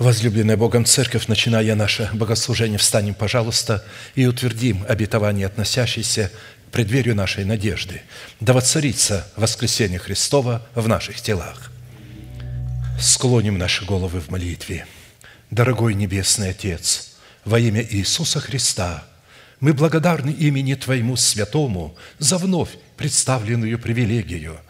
Возлюбленная Богом Церковь, начиная наше богослужение, встанем, пожалуйста, и утвердим обетование, относящееся к преддверию нашей надежды. Да воцарится воскресение Христова в наших телах. Склоним наши головы в молитве. Дорогой Небесный Отец, во имя Иисуса Христа, мы благодарны имени Твоему Святому за вновь представленную привилегию –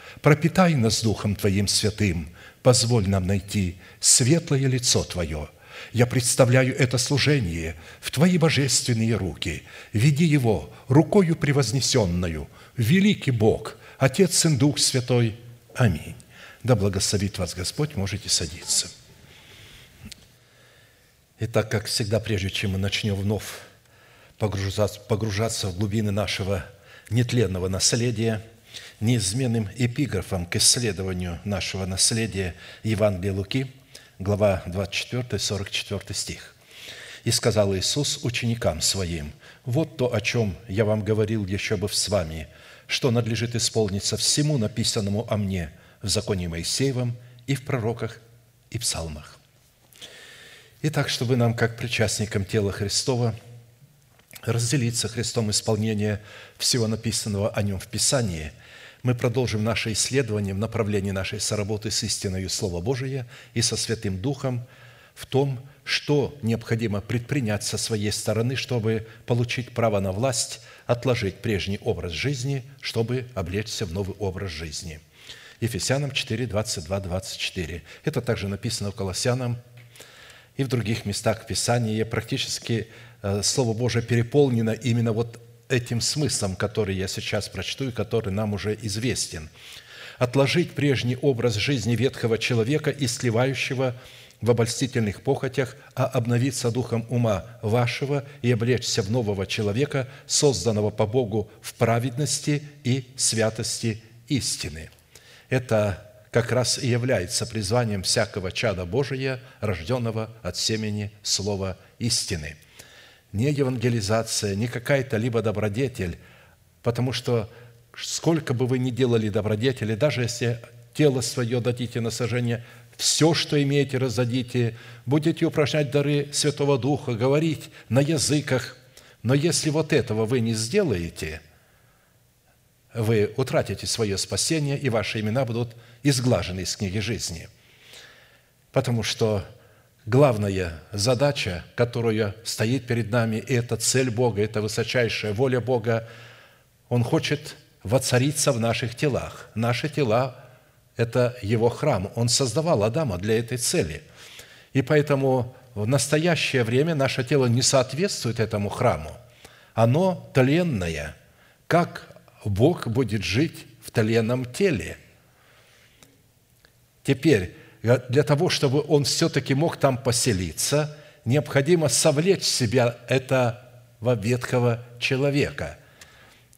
пропитай нас Духом Твоим святым, позволь нам найти светлое лицо Твое. Я представляю это служение в Твои божественные руки. Веди его рукою превознесенную, великий Бог, Отец, Сын, Дух Святой. Аминь. Да благословит вас Господь, можете садиться. Итак, как всегда, прежде чем мы начнем вновь погружаться, погружаться в глубины нашего нетленного наследия – неизменным эпиграфом к исследованию нашего наследия Евангелия Луки, глава 24, 44 стих. «И сказал Иисус ученикам Своим, «Вот то, о чем я вам говорил еще бы с вами, что надлежит исполниться всему написанному о мне в законе Моисеевом и в пророках и псалмах». Итак, чтобы нам, как причастникам тела Христова, разделиться Христом исполнение всего написанного о Нем в Писании – мы продолжим наше исследование в направлении нашей соработы с истиной Слова Божия и со Святым Духом в том, что необходимо предпринять со своей стороны, чтобы получить право на власть, отложить прежний образ жизни, чтобы облечься в новый образ жизни. Ефесянам 4, 22, 24. Это также написано в Колоссянам и в других местах Писания. Практически э, Слово Божие переполнено именно вот этим смыслом, который я сейчас прочту и который нам уже известен. Отложить прежний образ жизни ветхого человека и сливающего в обольстительных похотях, а обновиться духом ума вашего и облечься в нового человека, созданного по Богу в праведности и святости истины. Это как раз и является призванием всякого чада Божия, рожденного от семени Слова истины – не евангелизация, не какая-то либо добродетель, потому что сколько бы вы ни делали добродетели, даже если тело свое дадите на сожжение, все, что имеете, раздадите, будете упражнять дары Святого Духа, говорить на языках, но если вот этого вы не сделаете, вы утратите свое спасение, и ваши имена будут изглажены из книги жизни. Потому что главная задача, которая стоит перед нами, и это цель Бога, это высочайшая воля Бога, Он хочет воцариться в наших телах. Наши тела – это Его храм. Он создавал Адама для этой цели. И поэтому в настоящее время наше тело не соответствует этому храму. Оно тленное. Как Бог будет жить в тленном теле? Теперь, для того, чтобы он все-таки мог там поселиться, необходимо совлечь себя этого ветхого человека.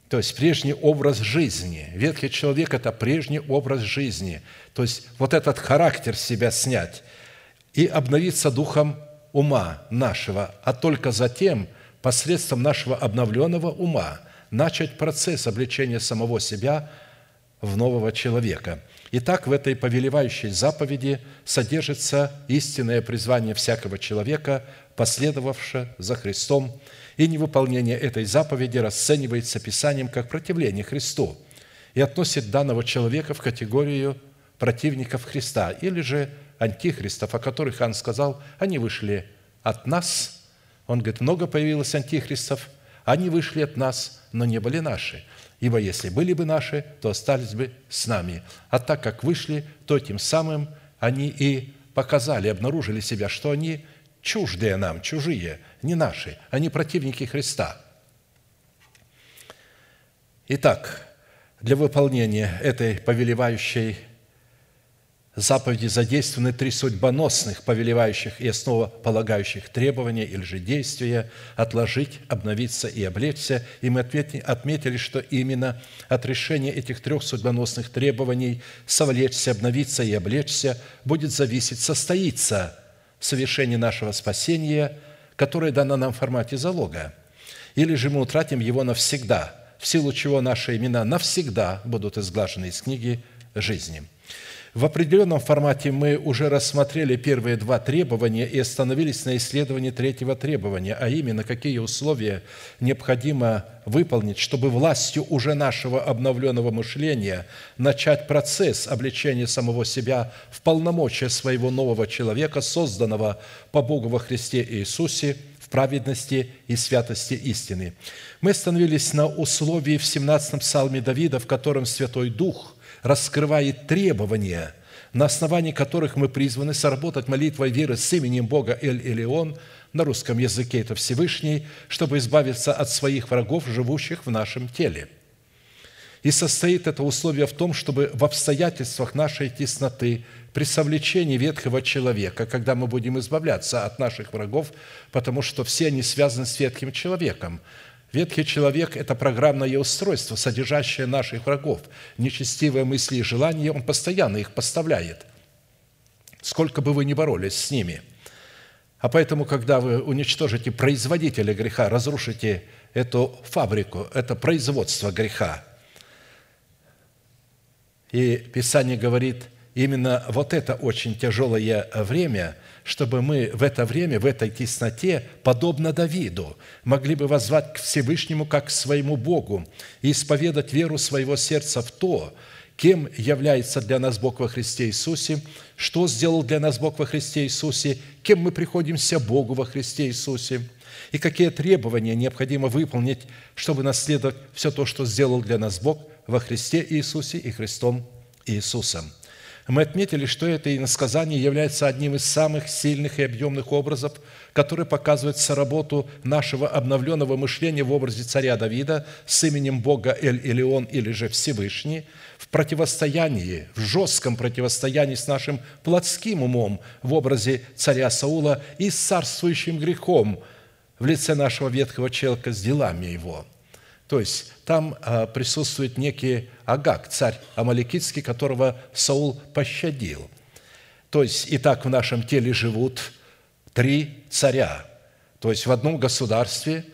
То есть прежний образ жизни. Ветхий человек – это прежний образ жизни. То есть вот этот характер себя снять и обновиться духом ума нашего, а только затем посредством нашего обновленного ума начать процесс обличения самого себя в нового человека – Итак, в этой повелевающей заповеди содержится истинное призвание всякого человека, последовавшего за Христом, и невыполнение этой заповеди расценивается Писанием как противление Христу и относит данного человека в категорию противников Христа или же антихристов, о которых Иоанн сказал, они вышли от нас. Он говорит, много появилось антихристов, они вышли от нас, но не были наши. Ибо если были бы наши, то остались бы с нами. А так как вышли, то тем самым они и показали, обнаружили себя, что они чуждые нам, чужие, не наши, они противники Христа. Итак, для выполнения этой повелевающей заповеди задействованы три судьбоносных, повелевающих и основополагающих требования или же действия – отложить, обновиться и облечься. И мы отметили, что именно от решения этих трех судьбоносных требований – совлечься, обновиться и облечься – будет зависеть, состоится совершение нашего спасения, которое дано нам в формате залога, или же мы утратим его навсегда, в силу чего наши имена навсегда будут изглажены из книги жизни – в определенном формате мы уже рассмотрели первые два требования и остановились на исследовании третьего требования, а именно, какие условия необходимо выполнить, чтобы властью уже нашего обновленного мышления начать процесс обличения самого себя в полномочия своего нового человека, созданного по Богу во Христе Иисусе, в праведности и святости истины. Мы остановились на условии в 17-м псалме Давида, в котором Святой Дух – раскрывает требования, на основании которых мы призваны сработать молитвой веры с именем Бога Эль-Элеон, на русском языке это Всевышний, чтобы избавиться от своих врагов, живущих в нашем теле. И состоит это условие в том, чтобы в обстоятельствах нашей тесноты, при совлечении ветхого человека, когда мы будем избавляться от наших врагов, потому что все они связаны с ветхим человеком, Ветхий человек – это программное устройство, содержащее наших врагов. Нечестивые мысли и желания, он постоянно их поставляет, сколько бы вы ни боролись с ними. А поэтому, когда вы уничтожите производителя греха, разрушите эту фабрику, это производство греха, и Писание говорит, именно вот это очень тяжелое время – чтобы мы в это время, в этой тесноте, подобно Давиду, могли бы воззвать к Всевышнему как к своему Богу и исповедать веру своего сердца в то, кем является для нас Бог во Христе Иисусе, что сделал для нас Бог во Христе Иисусе, кем мы приходимся Богу во Христе Иисусе, и какие требования необходимо выполнить, чтобы наследовать все то, что сделал для нас Бог во Христе Иисусе и Христом Иисусом – мы отметили, что это иносказание является одним из самых сильных и объемных образов, который показывает соработу нашего обновленного мышления в образе царя Давида с именем Бога Эль-Илион или же Всевышний в противостоянии, в жестком противостоянии с нашим плотским умом в образе царя Саула и с царствующим грехом в лице нашего ветхого человека с делами его – то есть там а, присутствует некий Агак, царь Амаликитский, которого Саул пощадил. То есть и так в нашем теле живут три царя. То есть в одном государстве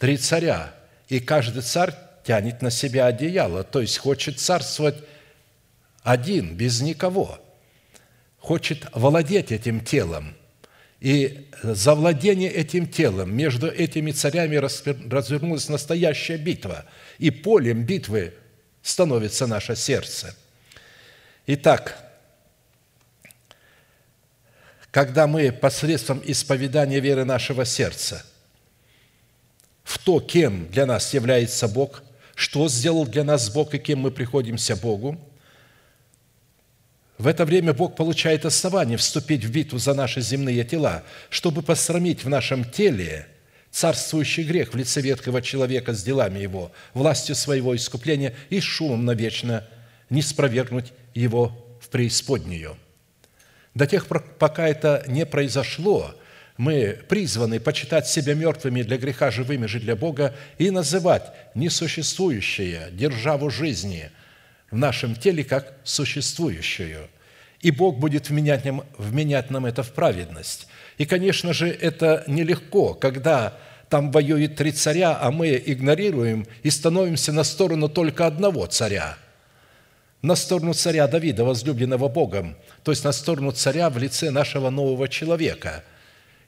три царя. И каждый царь тянет на себя одеяло, то есть хочет царствовать один, без никого. Хочет владеть этим телом – и за владение этим телом между этими царями развернулась настоящая битва. И полем битвы становится наше сердце. Итак, когда мы посредством исповедания веры нашего сердца в то, кем для нас является Бог, что сделал для нас Бог и кем мы приходимся Богу – в это время Бог получает основание вступить в битву за наши земные тела, чтобы посрамить в нашем теле царствующий грех в лице ветхого человека с делами его, властью своего искупления и шумом навечно не спровергнуть его в преисподнюю. До тех пор, пока это не произошло, мы призваны почитать себя мертвыми для греха, живыми же для Бога и называть несуществующее державу жизни – в нашем теле как существующую. И Бог будет вменять нам, вменять нам это в праведность. И, конечно же, это нелегко, когда там воюет три царя, а мы игнорируем и становимся на сторону только одного царя. На сторону царя Давида, возлюбленного Богом, то есть на сторону царя в лице нашего нового человека.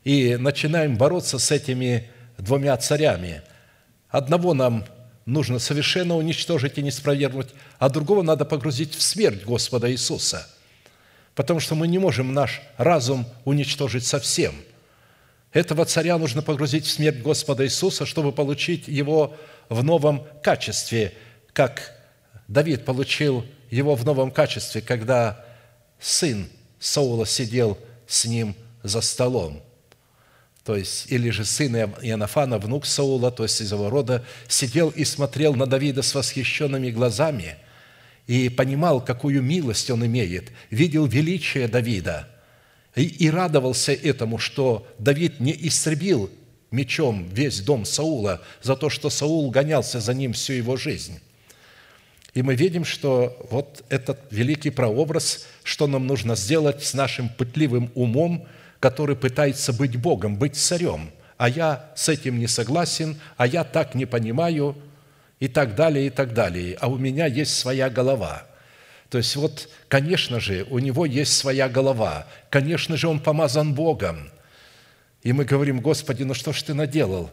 И начинаем бороться с этими двумя царями. Одного нам нужно совершенно уничтожить и не спровергнуть, а другого надо погрузить в смерть Господа Иисуса, потому что мы не можем наш разум уничтожить совсем. Этого царя нужно погрузить в смерть Господа Иисуса, чтобы получить его в новом качестве, как Давид получил его в новом качестве, когда сын Саула сидел с ним за столом. То есть, или же сын Иоаннафана, внук Саула, то есть из его рода, сидел и смотрел на Давида с восхищенными глазами и понимал, какую милость он имеет, видел величие Давида и, и радовался этому, что Давид не истребил мечом весь дом Саула за то, что Саул гонялся за ним всю его жизнь. И мы видим, что вот этот великий прообраз, что нам нужно сделать с нашим пытливым умом, который пытается быть Богом, быть царем, а я с этим не согласен, а я так не понимаю, и так далее, и так далее. А у меня есть своя голова. То есть вот, конечно же, у него есть своя голова. Конечно же, он помазан Богом. И мы говорим, Господи, ну что ж ты наделал?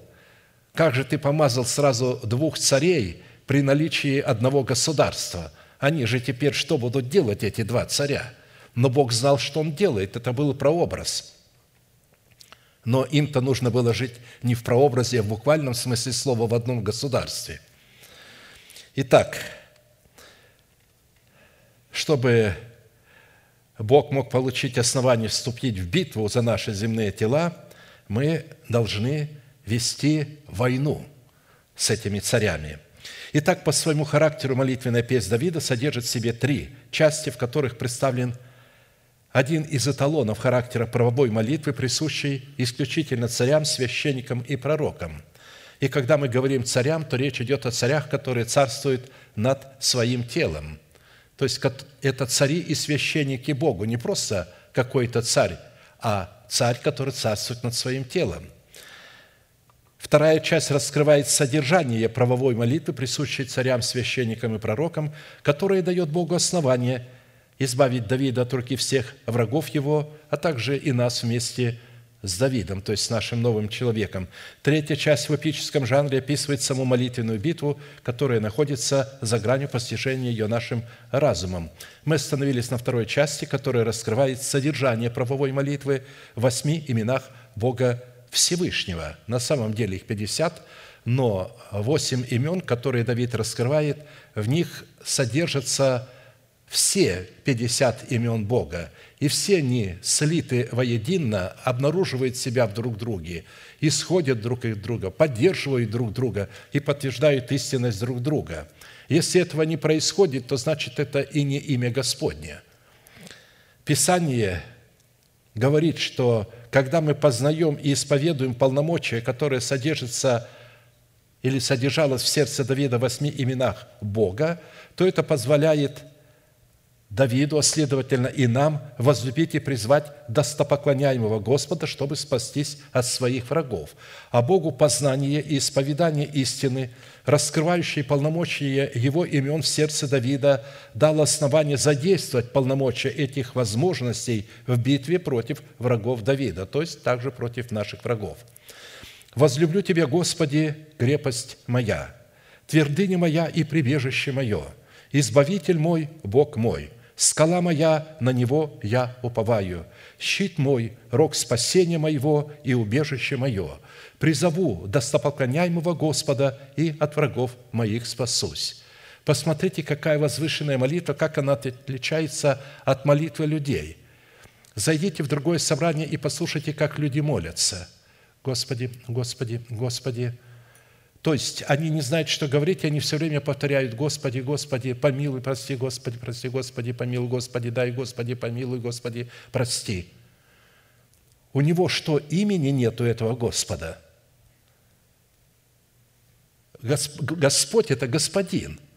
Как же ты помазал сразу двух царей – при наличии одного государства. Они же теперь что будут делать, эти два царя? Но Бог знал, что Он делает. Это был прообраз. Но им-то нужно было жить не в прообразе, а в буквальном смысле слова в одном государстве. Итак, чтобы Бог мог получить основание вступить в битву за наши земные тела, мы должны вести войну с этими царями – Итак, по своему характеру молитвенная песня Давида содержит в себе три части, в которых представлен один из эталонов характера правовой молитвы, присущий исключительно царям, священникам и пророкам. И когда мы говорим царям, то речь идет о царях, которые царствуют над своим телом. То есть это цари и священники Богу, не просто какой-то царь, а царь, который царствует над своим телом – Вторая часть раскрывает содержание правовой молитвы, присущей царям, священникам и пророкам, которая дает Богу основание избавить Давида от руки всех врагов его, а также и нас вместе с Давидом, то есть с нашим новым человеком. Третья часть в эпическом жанре описывает саму молитвенную битву, которая находится за гранью постижения ее нашим разумом. Мы остановились на второй части, которая раскрывает содержание правовой молитвы в восьми именах Бога Всевышнего. На самом деле их 50, но восемь имен, которые Давид раскрывает, в них содержатся все 50 имен Бога, и все они слиты воедино, обнаруживают себя в друг друге, исходят друг от друга, поддерживают друг друга и подтверждают истинность друг друга. Если этого не происходит, то значит это и не имя Господне. Писание говорит, что когда мы познаем и исповедуем полномочия, которые содержатся или содержалось в сердце Давида в восьми именах Бога, то это позволяет Давиду, а следовательно и нам, возлюбить и призвать достопоклоняемого Господа, чтобы спастись от своих врагов. А Богу познание и исповедание истины, раскрывающие полномочия Его имен в сердце Давида, дало основание задействовать полномочия этих возможностей в битве против врагов Давида, то есть также против наших врагов. «Возлюблю Тебя, Господи, крепость моя, твердыня моя и прибежище мое, избавитель мой, Бог мой – Скала моя, на Него я уповаю. Щит мой, рог спасения моего и убежище мое. Призову достопоклоняемого Господа и от врагов моих спасусь». Посмотрите, какая возвышенная молитва, как она отличается от молитвы людей. Зайдите в другое собрание и послушайте, как люди молятся. Господи, Господи, Господи, то есть они не знают, что говорить, и они все время повторяют «Господи, Господи, помилуй, прости, Господи, прости, Господи, помилуй, Господи, дай, Господи, помилуй, Господи, прости». У него что, имени нету этого Господа? Господь – это Господин –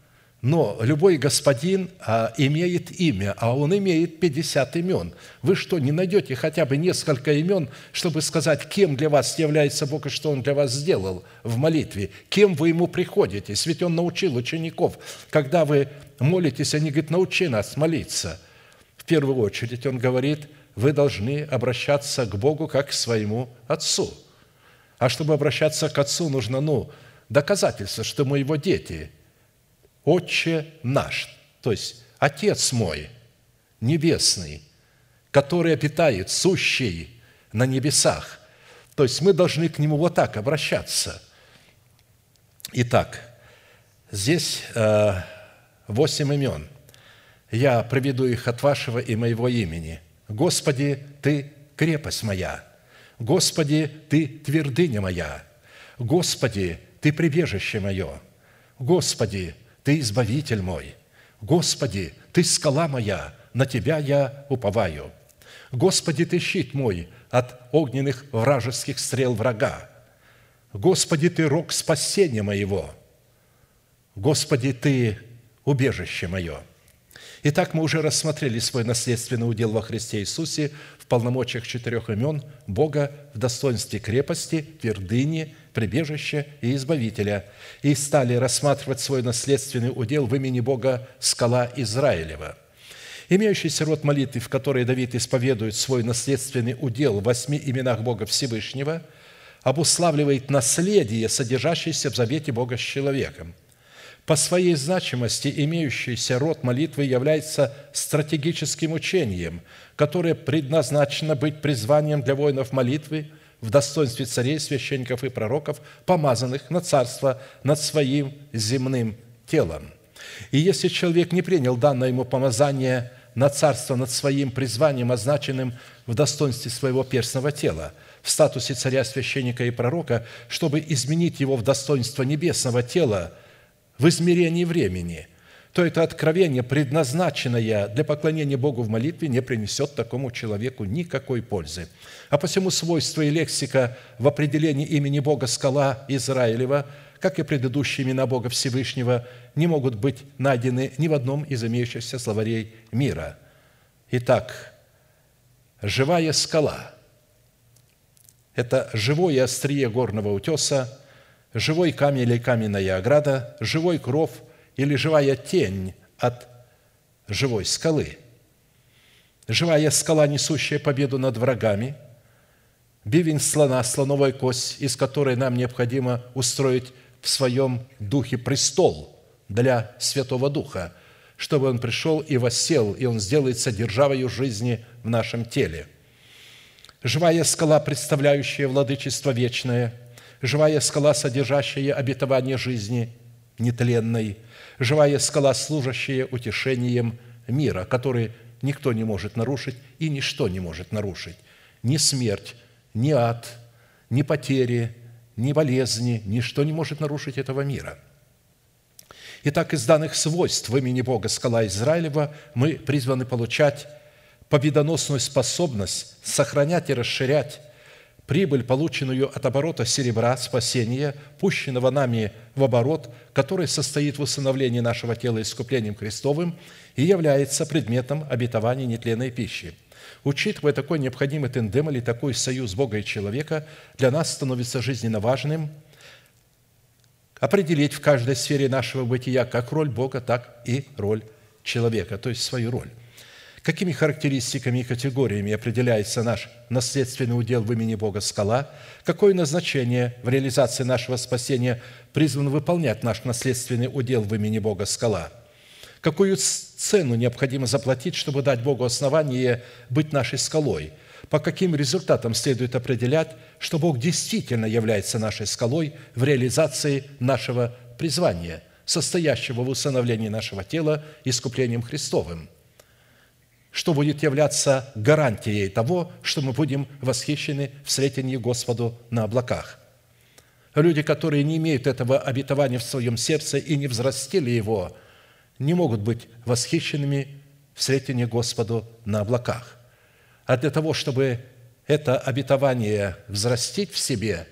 но любой господин а, имеет имя, а он имеет 50 имен. Вы что, не найдете хотя бы несколько имен, чтобы сказать, кем для вас является Бог и что Он для вас сделал в молитве? Кем вы Ему приходите? Ведь Он научил учеников. Когда вы молитесь, они говорят, научи нас молиться. В первую очередь Он говорит, вы должны обращаться к Богу как к своему Отцу. А чтобы обращаться к Отцу, нужно, ну, доказательство, что мы Его дети – Отче наш, то есть Отец мой, небесный, который обитает, сущий на небесах. То есть мы должны к Нему вот так обращаться. Итак, здесь э, восемь имен. Я приведу их от вашего и моего имени. Господи, Ты крепость моя. Господи, Ты твердыня моя. Господи, Ты прибежище мое. Господи, Ты избавитель мой. Господи, Ты скала моя, на Тебя я уповаю. Господи, Ты щит мой от огненных вражеских стрел врага. Господи, Ты рог спасения моего. Господи, Ты убежище мое. Итак, мы уже рассмотрели свой наследственный удел во Христе Иисусе в полномочиях четырех имен Бога в достоинстве крепости, твердыни, прибежища и избавителя, и стали рассматривать свой наследственный удел в имени Бога скала Израилева. Имеющийся род молитвы, в которой Давид исповедует свой наследственный удел в восьми именах Бога Всевышнего, обуславливает наследие, содержащееся в завете Бога с человеком – по своей значимости имеющийся род молитвы является стратегическим учением, которое предназначено быть призванием для воинов молитвы в достоинстве царей, священников и пророков, помазанных на царство над своим земным телом. И если человек не принял данное ему помазание на царство над своим призванием, означенным в достоинстве своего перстного тела, в статусе царя, священника и пророка, чтобы изменить его в достоинство небесного тела – в измерении времени, то это откровение, предназначенное для поклонения Богу в молитве, не принесет такому человеку никакой пользы. А посему свойства и лексика в определении имени Бога скала Израилева, как и предыдущие имена Бога Всевышнего, не могут быть найдены ни в одном из имеющихся словарей мира. Итак, живая скала – это живое острие горного утеса, живой камень или каменная ограда, живой кров или живая тень от живой скалы. Живая скала, несущая победу над врагами, бивень слона, слоновая кость, из которой нам необходимо устроить в своем духе престол для Святого Духа, чтобы он пришел и воссел, и он сделается державою жизни в нашем теле. Живая скала, представляющая владычество вечное – живая скала, содержащая обетование жизни нетленной, живая скала, служащая утешением мира, который никто не может нарушить и ничто не может нарушить. Ни смерть, ни ад, ни потери, ни болезни, ничто не может нарушить этого мира. Итак, из данных свойств имени Бога скала Израилева мы призваны получать победоносную способность сохранять и расширять прибыль, полученную от оборота серебра спасения, пущенного нами в оборот, который состоит в усыновлении нашего тела искуплением Христовым и является предметом обетования нетленной пищи. Учитывая такой необходимый тендем или такой союз Бога и человека, для нас становится жизненно важным определить в каждой сфере нашего бытия как роль Бога, так и роль человека, то есть свою роль – Какими характеристиками и категориями определяется наш наследственный удел в имени Бога скала? Какое назначение в реализации нашего спасения призван выполнять наш наследственный удел в имени Бога скала? Какую цену необходимо заплатить, чтобы дать Богу основание быть нашей скалой? По каким результатам следует определять, что Бог действительно является нашей скалой в реализации нашего призвания, состоящего в усыновлении нашего тела искуплением Христовым – что будет являться гарантией того, что мы будем восхищены в встретении Господу на облаках. Люди, которые не имеют этого обетования в своем сердце и не взрастили его, не могут быть восхищенными в встретении Господу на облаках. А для того, чтобы это обетование взрастить в себе,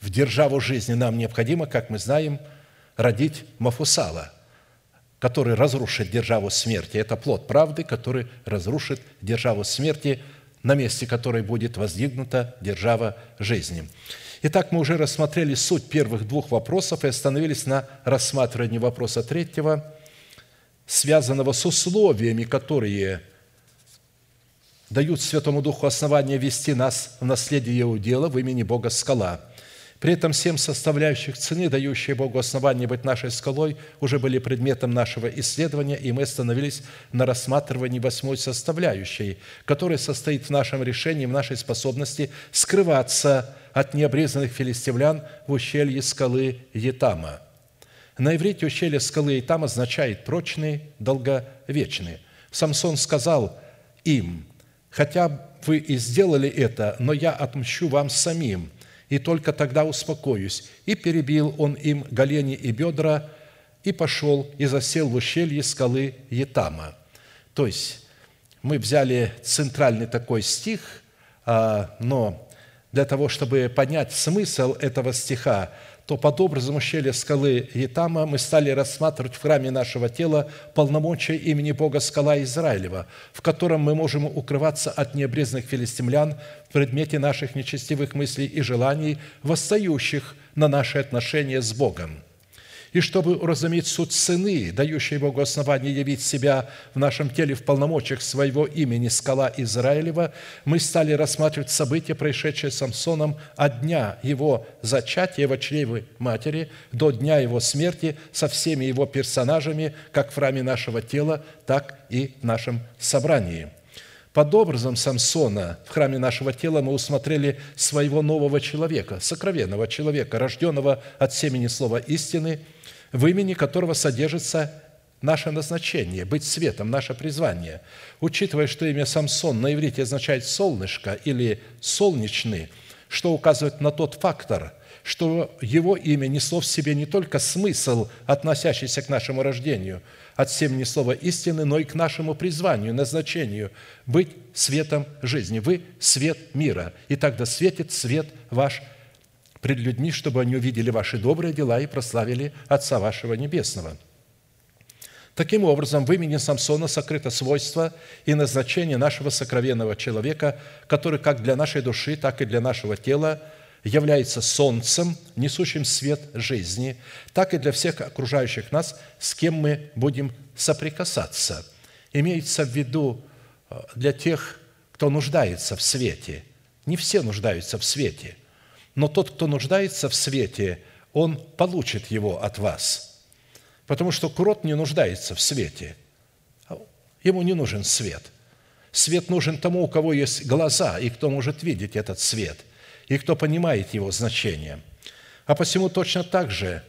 в державу жизни, нам необходимо, как мы знаем, родить Мафусала – который разрушит державу смерти. Это плод правды, который разрушит державу смерти, на месте которой будет воздвигнута держава жизни. Итак, мы уже рассмотрели суть первых двух вопросов и остановились на рассматривании вопроса третьего, связанного с условиями, которые дают Святому Духу основание вести нас в наследие удела в имени Бога Скала. При этом семь составляющих цены, дающие Богу основание быть нашей скалой, уже были предметом нашего исследования, и мы остановились на рассматривании восьмой составляющей, которая состоит в нашем решении, в нашей способности скрываться от необрезанных филистимлян в ущелье скалы Етама. На иврите ущелье скалы Етам означает «прочный, долговечный». Самсон сказал им, «Хотя вы и сделали это, но я отмщу вам самим, и только тогда успокоюсь». И перебил он им голени и бедра, и пошел, и засел в ущелье скалы Етама. То есть, мы взяли центральный такой стих, а, но для того, чтобы понять смысл этого стиха, то под образом ущелья скалы Етама мы стали рассматривать в храме нашего тела полномочия имени Бога скала Израилева, в котором мы можем укрываться от необрезанных филистимлян в предмете наших нечестивых мыслей и желаний, восстающих на наши отношения с Богом – и чтобы уразуметь суть цены, дающей Богу основание явить себя в нашем теле в полномочиях своего имени скала Израилева, мы стали рассматривать события, происшедшие с Самсоном от дня его зачатия в чреве матери до дня его смерти со всеми его персонажами, как в храме нашего тела, так и в нашем собрании – под образом Самсона в храме нашего тела мы усмотрели своего нового человека, сокровенного человека, рожденного от семени слова истины – в имени которого содержится наше назначение, быть светом, наше призвание. Учитывая, что имя Самсон на иврите означает «солнышко» или «солнечный», что указывает на тот фактор, что его имя несло в себе не только смысл, относящийся к нашему рождению, от семени слова истины, но и к нашему призванию, назначению – быть светом жизни. Вы – свет мира, и тогда светит свет ваш пред людьми, чтобы они увидели ваши добрые дела и прославили Отца вашего Небесного». Таким образом, в имени Самсона сокрыто свойство и назначение нашего сокровенного человека, который как для нашей души, так и для нашего тела является солнцем, несущим свет жизни, так и для всех окружающих нас, с кем мы будем соприкасаться. Имеется в виду э, для тех, кто нуждается в свете. Не все нуждаются в свете. Но тот, кто нуждается в свете, он получит его от вас. Потому что крот не нуждается в свете. Ему не нужен свет. Свет нужен тому, у кого есть глаза, и кто может видеть этот свет, и кто понимает его значение. А посему точно так же,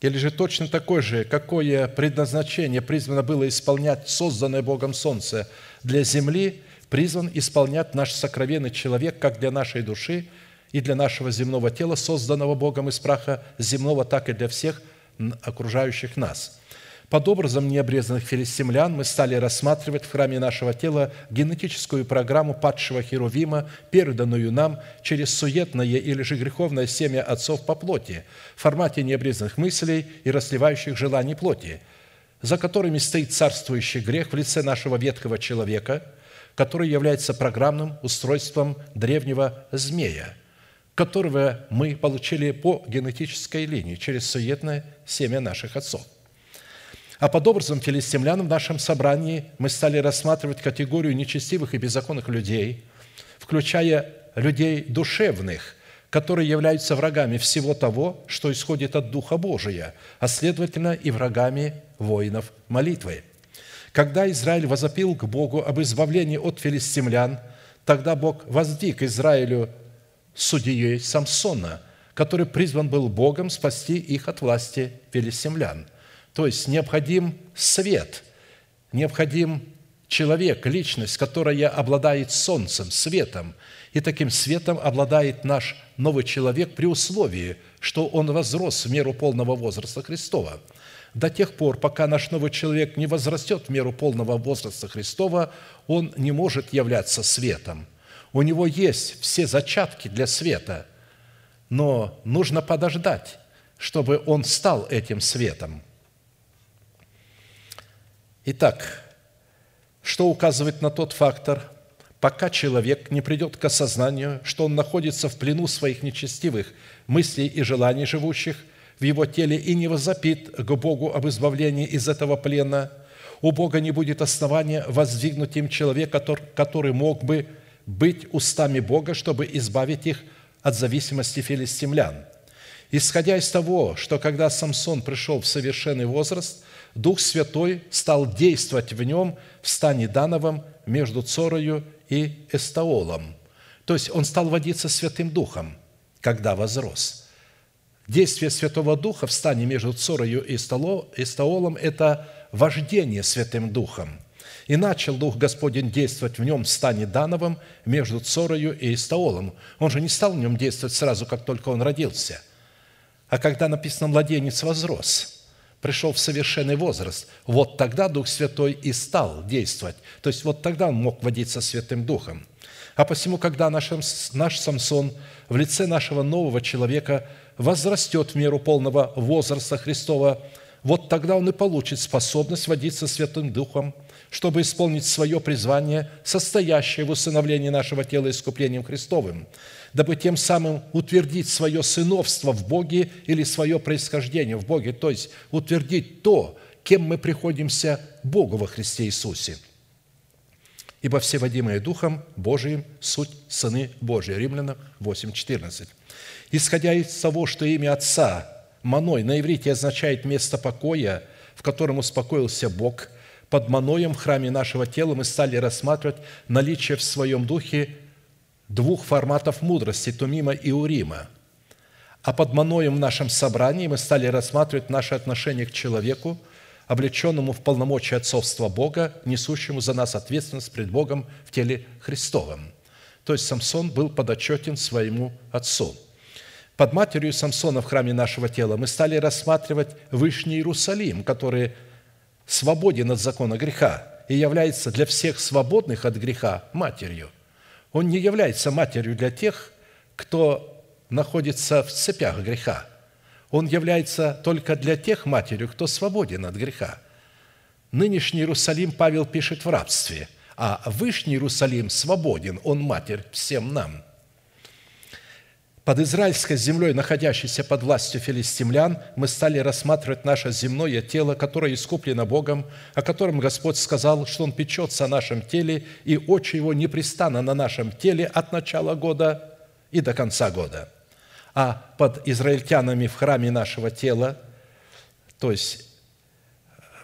или же точно такое же, какое предназначение призвано было исполнять созданное Богом Солнце для земли – призван исполнять наш сокровенный человек как для нашей души и для нашего земного тела, созданного Богом из праха земного, так и для всех окружающих нас. Под образом необрезанных филистимлян мы стали рассматривать в храме нашего тела генетическую программу падшего Херувима, переданную нам через суетное или же греховное семя отцов по плоти в формате необрезанных мыслей и расливающих желаний плоти, за которыми стоит царствующий грех в лице нашего ветхого человека – который является программным устройством древнего змея, которого мы получили по генетической линии через суетное семя наших отцов. А под образом филистимлян в нашем собрании мы стали рассматривать категорию нечестивых и беззаконных людей, включая людей душевных, которые являются врагами всего того, что исходит от Духа Божия, а следовательно и врагами воинов молитвы – когда Израиль возопил к Богу об избавлении от филистимлян, тогда Бог воздвиг Израилю судьей Самсона, который призван был Богом спасти их от власти филистимлян. То есть необходим свет, необходим человек, личность, которая обладает солнцем, светом, и таким светом обладает наш новый человек при условии, что он возрос в меру полного возраста Христова – до тех пор, пока наш новый человек не возрастет в меру полного возраста Христова, он не может являться светом. У него есть все зачатки для света, но нужно подождать, чтобы он стал этим светом. Итак, что указывает на тот фактор, пока человек не придет к осознанию, что он находится в плену своих нечестивых мыслей и желаний живущих – в его теле и не возопит к Богу об избавлении из этого плена, у Бога не будет основания воздвигнуть им человека, который мог бы быть устами Бога, чтобы избавить их от зависимости филистимлян. Исходя из того, что когда Самсон пришел в совершенный возраст, Дух Святой стал действовать в нем в стане Дановом между Цорою и Эстаолом. То есть он стал водиться Святым Духом, когда возрос. Действие Святого Духа в стане между Цорою и Эстаолом – это вождение Святым Духом. И начал Дух Господень действовать в нем в стане Дановом между Цорою и Истаолом. Он же не стал в нем действовать сразу, как только он родился. А когда написано «младенец возрос», пришел в совершенный возраст, вот тогда Дух Святой и стал действовать. То есть вот тогда он мог водиться Святым Духом. А посему, когда наш, наш Самсон в лице нашего нового человека возрастет в меру полного возраста Христова – вот тогда он и получит способность водиться Святым Духом, чтобы исполнить свое призвание, состоящее в усыновлении нашего тела искуплением Христовым, дабы тем самым утвердить свое сыновство в Боге или свое происхождение в Боге, то есть утвердить то, кем мы приходимся Богу во Христе Иисусе. Ибо все водимые Духом Божиим – суть сыны Божии. Римлянам 8:14. Исходя из того, что имя Отца Маной на иврите означает «место покоя», в котором успокоился Бог. Под маноем в храме нашего тела мы стали рассматривать наличие в своем духе двух форматов мудрости – Тумима и Урима. А под маноем в нашем собрании мы стали рассматривать наше отношение к человеку, облеченному в полномочия отцовства Бога, несущему за нас ответственность пред Богом в теле Христовом. То есть Самсон был подотчетен своему отцу – под матерью Самсона в храме нашего тела мы стали рассматривать Вышний Иерусалим, который свободен от закона греха и является для всех свободных от греха матерью. Он не является матерью для тех, кто находится в цепях греха. Он является только для тех матерью, кто свободен от греха. Нынешний Иерусалим Павел пишет в рабстве, а Вышний Иерусалим свободен, он матерь всем нам – под израильской землей, находящейся под властью филистимлян, мы стали рассматривать наше земное тело, которое искуплено Богом, о котором Господь сказал, что Он печется о нашем теле, и очи Его непрестанно на нашем теле от начала года и до конца года. А под израильтянами в храме нашего тела, то есть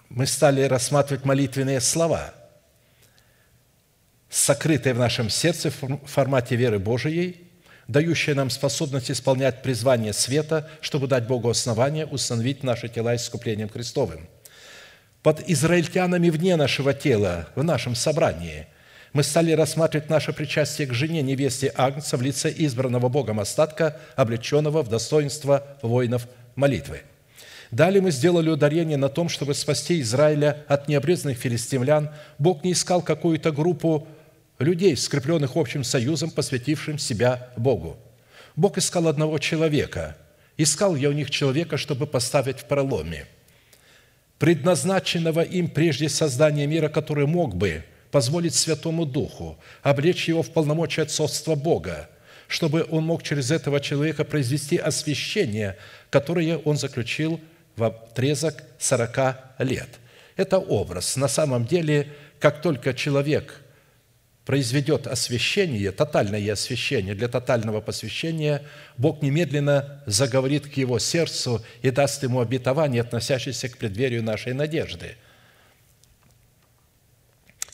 мы стали рассматривать молитвенные слова, сокрытые в нашем сердце в формате веры Божией – дающая нам способность исполнять призвание света, чтобы дать Богу основание установить наши тела искуплением Христовым. Под израильтянами вне нашего тела, в нашем собрании, мы стали рассматривать наше причастие к жене невесте Агнца в лице избранного Богом остатка, облеченного в достоинство воинов молитвы. Далее мы сделали ударение на том, чтобы спасти Израиля от необрезанных филистимлян. Бог не искал какую-то группу людей, скрепленных общим союзом, посвятившим себя Богу. Бог искал одного человека. Искал я у них человека, чтобы поставить в проломе, предназначенного им прежде создания мира, который мог бы позволить Святому Духу облечь его в полномочия отцовства Бога, чтобы он мог через этого человека произвести освящение, которое он заключил в отрезок 40 лет. Это образ. На самом деле, как только человек – произведет освящение, тотальное освящение, для тотального посвящения, Бог немедленно заговорит к его сердцу и даст ему обетование, относящееся к преддверию нашей надежды.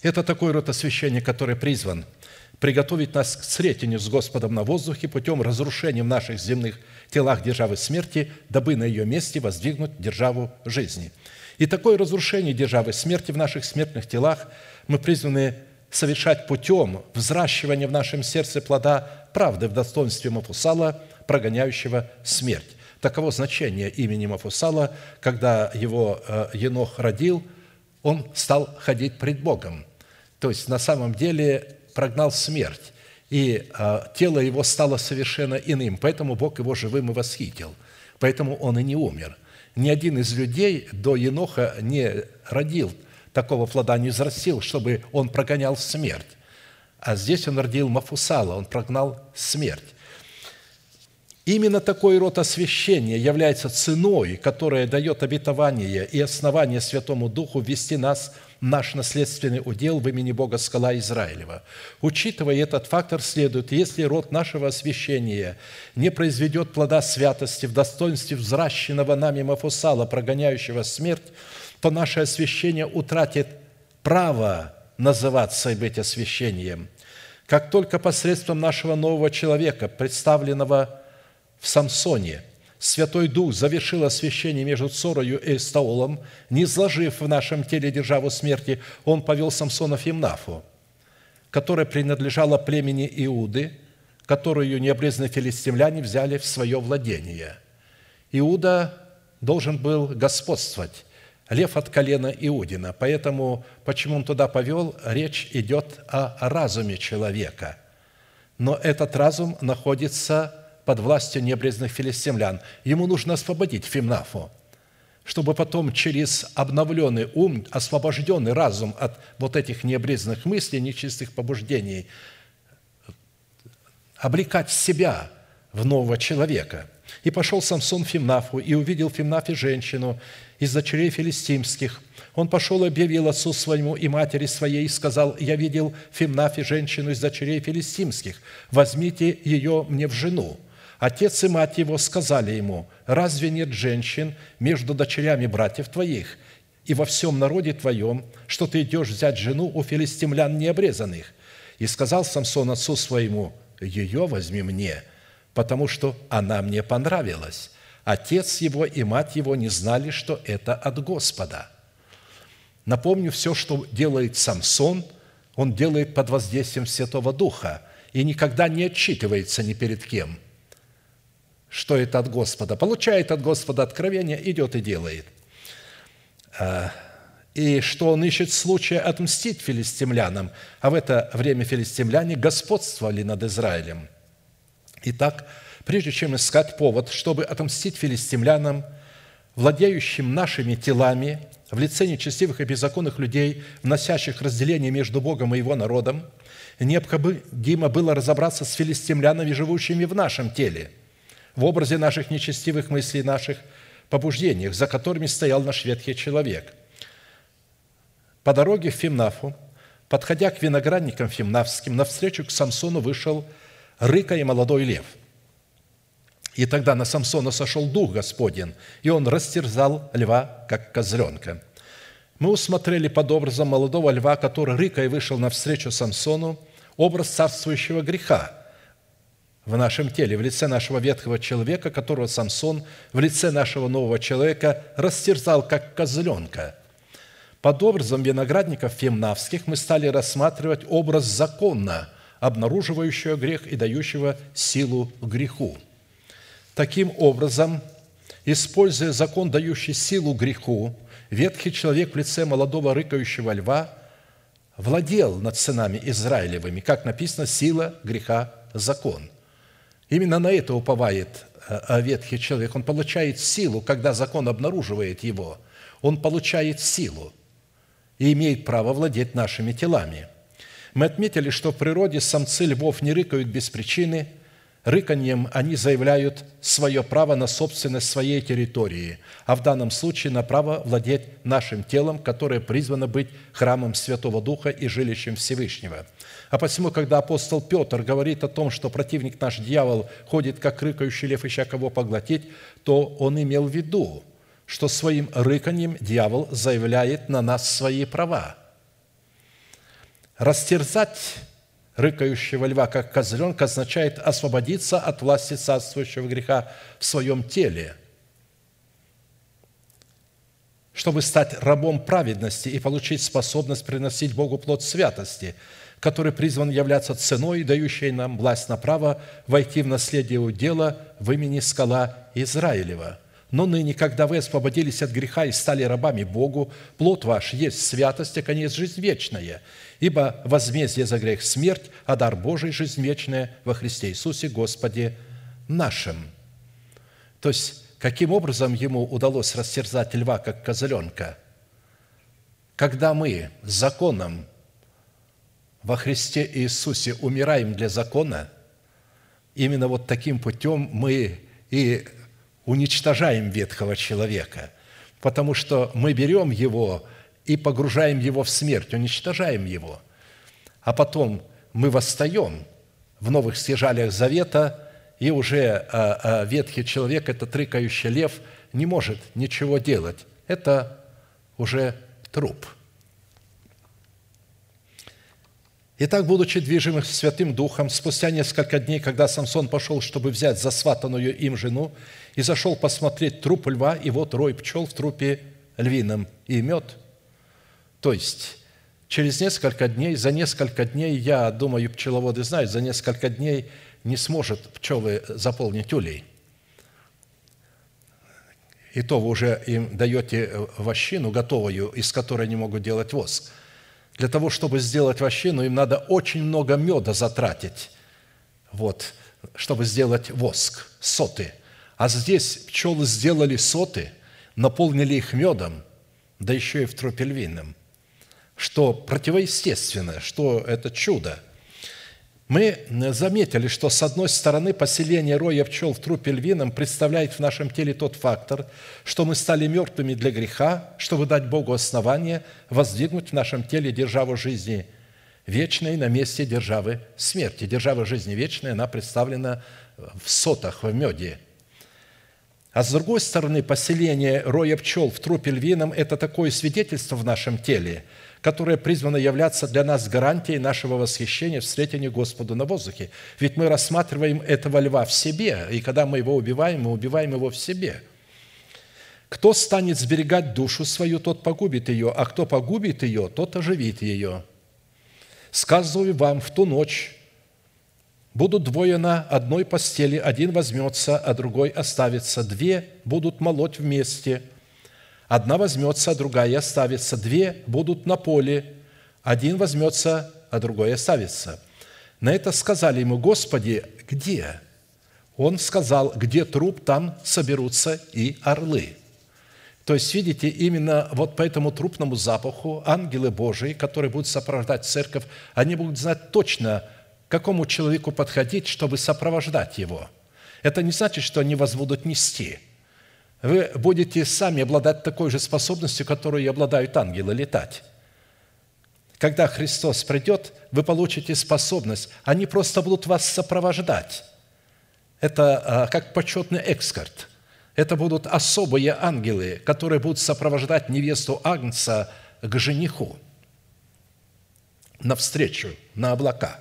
Это такой род освящения, который призван приготовить нас к встретению с Господом на воздухе путем разрушения в наших земных телах державы смерти, дабы на ее месте воздвигнуть державу жизни. И такое разрушение державы смерти в наших смертных телах мы призваны совершать путем взращивания в нашем сердце плода правды в достоинстве Мафусала, прогоняющего смерть. Таково значение имени Мафусала, когда его э, Енох родил, он стал ходить пред Богом. То есть на самом деле прогнал смерть, и э, тело его стало совершенно иным, поэтому Бог его живым и восхитил. Поэтому он и не умер. Ни один из людей до Еноха не родил такого плода не взрастил, чтобы он прогонял смерть. А здесь он родил Мафусала, он прогнал смерть. Именно такой род освящения является ценой, которая дает обетование и основание Святому Духу ввести нас наш наследственный удел в имени Бога скала Израилева. Учитывая этот фактор, следует, если род нашего освящения не произведет плода святости в достоинстве взращенного нами Мафусала, прогоняющего смерть, то наше освящение утратит право называться и быть освящением. Как только посредством нашего нового человека, представленного в Самсоне – Святой Дух завершил освящение между Цорою и Стаолом, не изложив в нашем теле державу смерти, он повел Самсона в Емнафу, которая принадлежала племени Иуды, которую необрезанные филистимляне взяли в свое владение. Иуда должен был господствовать, лев от колена Иудина. Поэтому, почему он туда повел, речь идет о разуме человека. Но этот разум находится под властью необрезанных филистимлян. Ему нужно освободить Фимнафу, чтобы потом через обновленный ум, освобожденный разум от вот этих необрезанных мыслей, нечистых побуждений, облекать себя в нового человека. И пошел Самсон Фимнафу, и увидел Фимнафе женщину из дочерей филистимских. Он пошел и объявил отцу своему и матери своей, и сказал, «Я видел в Фимнафе женщину из дочерей филистимских, возьмите ее мне в жену». Отец и мать его сказали ему, «Разве нет женщин между дочерями братьев твоих и во всем народе твоем, что ты идешь взять жену у филистимлян необрезанных?» И сказал Самсон отцу своему, «Ее возьми мне, потому что она мне понравилась». Отец его и мать его не знали, что это от Господа. Напомню, все, что делает Самсон, он делает под воздействием Святого Духа и никогда не отчитывается ни перед кем – что это от Господа. Получает от Господа откровение, идет и делает. А, и что он ищет случая отмстить филистимлянам, а в это время филистимляне господствовали над Израилем. Итак, прежде чем искать повод, чтобы отомстить филистимлянам, владеющим нашими телами, в лице нечестивых и беззаконных людей, вносящих разделение между Богом и Его народом, необходимо было разобраться с филистимлянами, живущими в нашем теле – в образе наших нечестивых мыслей, наших побуждениях, за которыми стоял наш ветхий человек. По дороге в Фимнафу, подходя к виноградникам фимнафским, навстречу к Самсону вышел рыка и молодой лев. И тогда на Самсона сошел Дух Господень, и он растерзал льва, как козленка. Мы усмотрели под образом молодого льва, который рыкой вышел навстречу Самсону, образ царствующего греха – в нашем теле, в лице нашего ветхого человека, которого Самсон в лице нашего нового человека растерзал, как козленка. Под образом виноградников фемнавских мы стали рассматривать образ закона, обнаруживающего грех и дающего силу греху. Таким образом, используя закон, дающий силу греху, ветхий человек в лице молодого рыкающего льва владел над сынами Израилевыми, как написано, сила греха – закон – Именно на это уповает э, ветхий человек. Он получает силу, когда закон обнаруживает его. Он получает силу и имеет право владеть нашими телами. Мы отметили, что в природе самцы львов не рыкают без причины – Рыканьем они заявляют свое право на собственность своей территории, а в данном случае на право владеть нашим телом, которое призвано быть храмом Святого Духа и жилищем Всевышнего. А посему, когда апостол Петр говорит о том, что противник наш дьявол ходит, как рыкающий лев, ища кого поглотить, то он имел в виду, что своим рыканьем дьявол заявляет на нас свои права. Растерзать рыкающего льва, как козленка, означает освободиться от власти царствующего греха в своем теле, чтобы стать рабом праведности и получить способность приносить Богу плод святости, который призван являться ценой, дающей нам власть на право войти в наследие удела в имени скала Израилева – но ныне, когда вы освободились от греха и стали рабами Богу, плод ваш есть святость, а конец – жизнь вечная. Ибо возмездие за грех – смерть, а дар Божий – жизнь вечная во Христе Иисусе Господе нашим». То есть, каким образом ему удалось растерзать льва, как козленка? Когда мы законом во Христе Иисусе умираем для закона, именно вот таким путем мы и уничтожаем ветхого человека, потому что мы берем его и погружаем его в смерть, уничтожаем его. А потом мы восстаем в новых стяжалиях завета, и уже а, а, ветхий человек, этот рыкающий лев, не может ничего делать. Это уже труп. Итак, будучи движимым Святым Духом, спустя несколько дней, когда Самсон пошел, чтобы взять засватанную им жену, и зашел посмотреть труп льва, и вот рой пчел в трупе львином и мед. То есть, через несколько дней, за несколько дней, я думаю, пчеловоды знают, за несколько дней не сможет пчелы заполнить улей. И то вы уже им даете вощину готовую, из которой они могут делать воск. Для того, чтобы сделать вощину, им надо очень много меда затратить, вот, чтобы сделать воск, соты. А здесь пчелы сделали соты, наполнили их медом, да еще и в трупе львином, что противоестественно, что это чудо – мы заметили, что с одной стороны поселение роя пчел в трупе львином представляет в нашем теле тот фактор, что мы стали мертвыми для греха, чтобы дать Богу основание воздвигнуть в нашем теле державу жизни вечной на месте державы смерти. Держава жизни вечной, она представлена в сотах, в меде. А с другой стороны, поселение роя пчел в трупе львином – это такое свидетельство в нашем теле – которое призвано являться для нас гарантией нашего восхищения встретения Господу на воздухе. Ведь мы рассматриваем этого льва в себе, и когда мы его убиваем, мы убиваем его в себе. Кто станет сберегать душу свою, тот погубит ее, а кто погубит ее, тот оживит ее. Сказываю вам, в ту ночь будут двое на одной постели, один возьмется, а другой оставится, две будут молоть вместе – Одна возьмется, а другая оставится. Две будут на поле. Один возьмется, а другой оставится. На это сказали ему, Господи, где? Он сказал, где труп, там соберутся и орлы. То есть, видите, именно вот по этому трупному запаху ангелы Божии, которые будут сопровождать церковь, они будут знать точно, какому человеку подходить, чтобы сопровождать его. Это не значит, что они вас будут нести – вы будете сами обладать такой же способностью, которую обладают ангелы, летать. Когда Христос придет, вы получите способность. Они просто будут вас сопровождать. Это а, как почетный экскорт. Это будут особые ангелы, которые будут сопровождать невесту Агнца к жениху навстречу, на облака.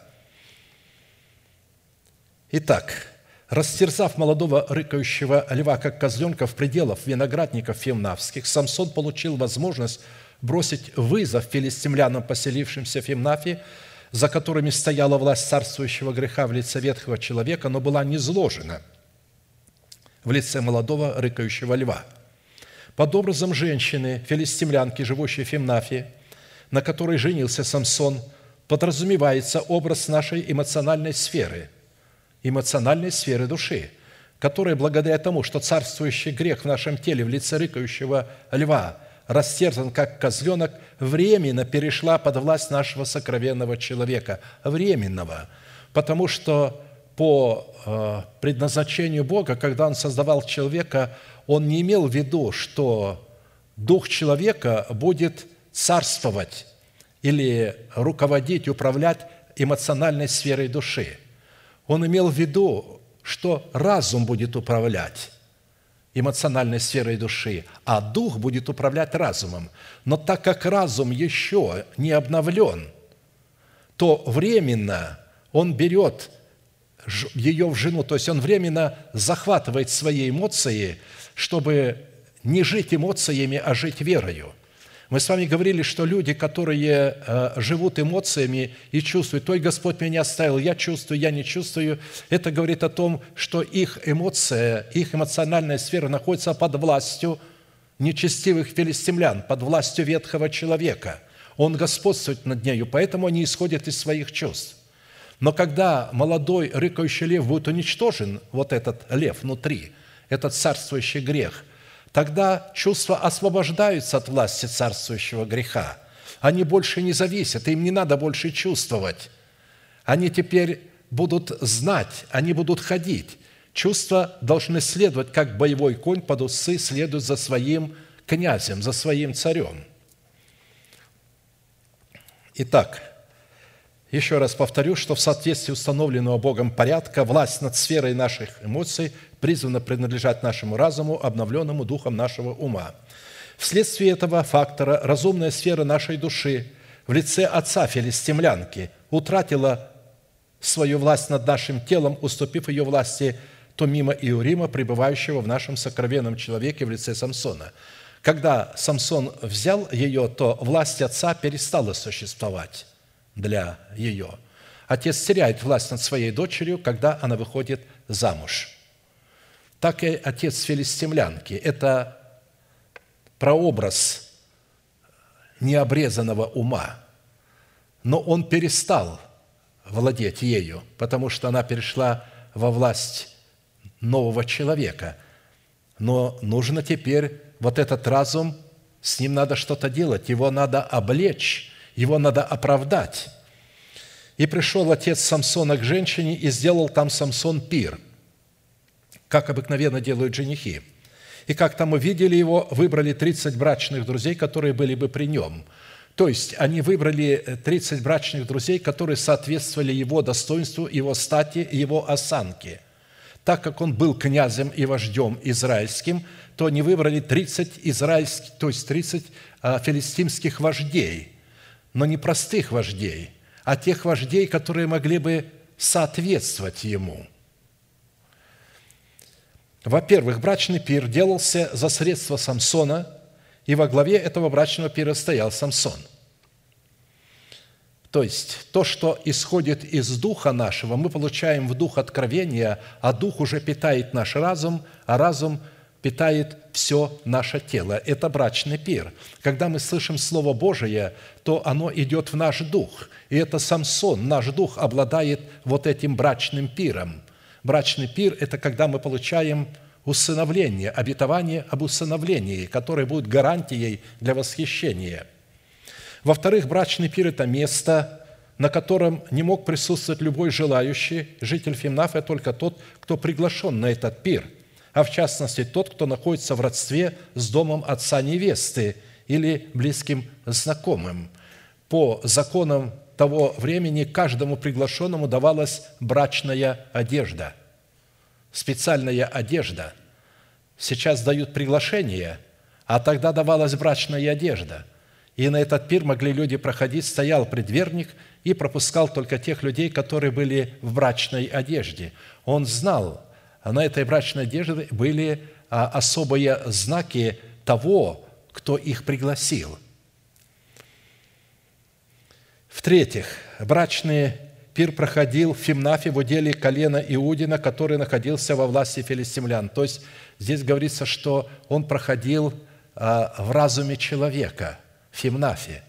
Итак, Растерзав молодого рыкающего льва, как козленка в пределах виноградников фемнавских, Самсон получил возможность бросить вызов филистимлянам, поселившимся в Фемнафе, за которыми стояла власть царствующего греха в лице ветхого человека, но была низложена в лице молодого рыкающего льва. Под образом женщины, филистимлянки, живущей в Фемнафе, на которой женился Самсон, подразумевается образ нашей эмоциональной сферы – эмоциональной сферы души, которая благодаря тому, что царствующий грех в нашем теле в лице рыкающего льва растерзан, как козленок, временно перешла под власть нашего сокровенного человека. Временного. Потому что по э, предназначению Бога, когда Он создавал человека, Он не имел в виду, что дух человека будет царствовать или руководить, управлять эмоциональной сферой души – он имел в виду, что разум будет управлять эмоциональной сферой души, а дух будет управлять разумом. Но так как разум еще не обновлен, то временно он берет ее в жену, то есть он временно захватывает свои эмоции, чтобы не жить эмоциями, а жить верою – мы с вами говорили, что люди, которые э, живут эмоциями и чувствуют, «Той Господь меня оставил, я чувствую, я не чувствую», это говорит о том, что их эмоция, их эмоциональная сфера находится под властью нечестивых филистимлян, под властью ветхого человека. Он господствует над нею, поэтому они исходят из своих чувств. Но когда молодой рыкающий лев будет уничтожен, вот этот лев внутри, этот царствующий грех – тогда чувства освобождаются от власти царствующего греха. Они больше не зависят, им не надо больше чувствовать. Они теперь будут знать, они будут ходить. Чувства должны следовать, как боевой конь под усы следует за своим князем, за своим царем. Итак, еще раз повторю, что в соответствии установленного Богом порядка власть над сферой наших эмоций призвана принадлежать нашему разуму, обновленному духом нашего ума. Вследствие этого фактора разумная сфера нашей души в лице отца филистимлянки утратила свою власть над нашим телом, уступив ее власти Томима и Урима, пребывающего в нашем сокровенном человеке в лице Самсона. Когда Самсон взял ее, то власть отца перестала существовать для ее. Отец теряет власть над своей дочерью, когда она выходит замуж. Так и отец филистимлянки – это прообраз необрезанного ума. Но он перестал владеть ею, потому что она перешла во власть нового человека. Но нужно теперь вот этот разум, с ним надо что-то делать, его надо облечь, его надо оправдать. И пришел отец Самсона к женщине и сделал там Самсон пир, как обыкновенно делают женихи. И как там увидели его, выбрали 30 брачных друзей, которые были бы при нем. То есть они выбрали 30 брачных друзей, которые соответствовали его достоинству, его стати его осанке. Так как он был князем и вождем израильским, то они выбрали 30 израильских, то есть 30 а, филистимских вождей – но не простых вождей, а тех вождей, которые могли бы соответствовать ему. Во-первых, брачный пир делался за средства Самсона, и во главе этого брачного пира стоял Самсон. То есть то, что исходит из духа нашего, мы получаем в дух откровения, а дух уже питает наш разум, а разум – питает все наше тело. Это брачный пир. Когда мы слышим Слово Божие, то оно идет в наш дух. И это Самсон, наш дух, обладает вот этим брачным пиром. Брачный пир – это когда мы получаем усыновление, обетование об усыновлении, которое будет гарантией для восхищения. Во-вторых, брачный пир – это место, на котором не мог присутствовать любой желающий, житель Фимнафа, только тот, кто приглашен на этот пир – а в частности тот, кто находится в родстве с домом отца невесты или близким знакомым. По законам того времени каждому приглашенному давалась брачная одежда, специальная одежда. Сейчас дают приглашение, а тогда давалась брачная одежда. И на этот пир могли люди проходить, стоял предверник и пропускал только тех людей, которые были в брачной одежде. Он знал, на этой брачной одежде были а, особые знаки того, кто их пригласил. В-третьих, брачный пир проходил в Фимнафе в уделе колена Иудина, который находился во власти филистимлян. То есть здесь говорится, что он проходил а, в разуме человека, в Фимнафе.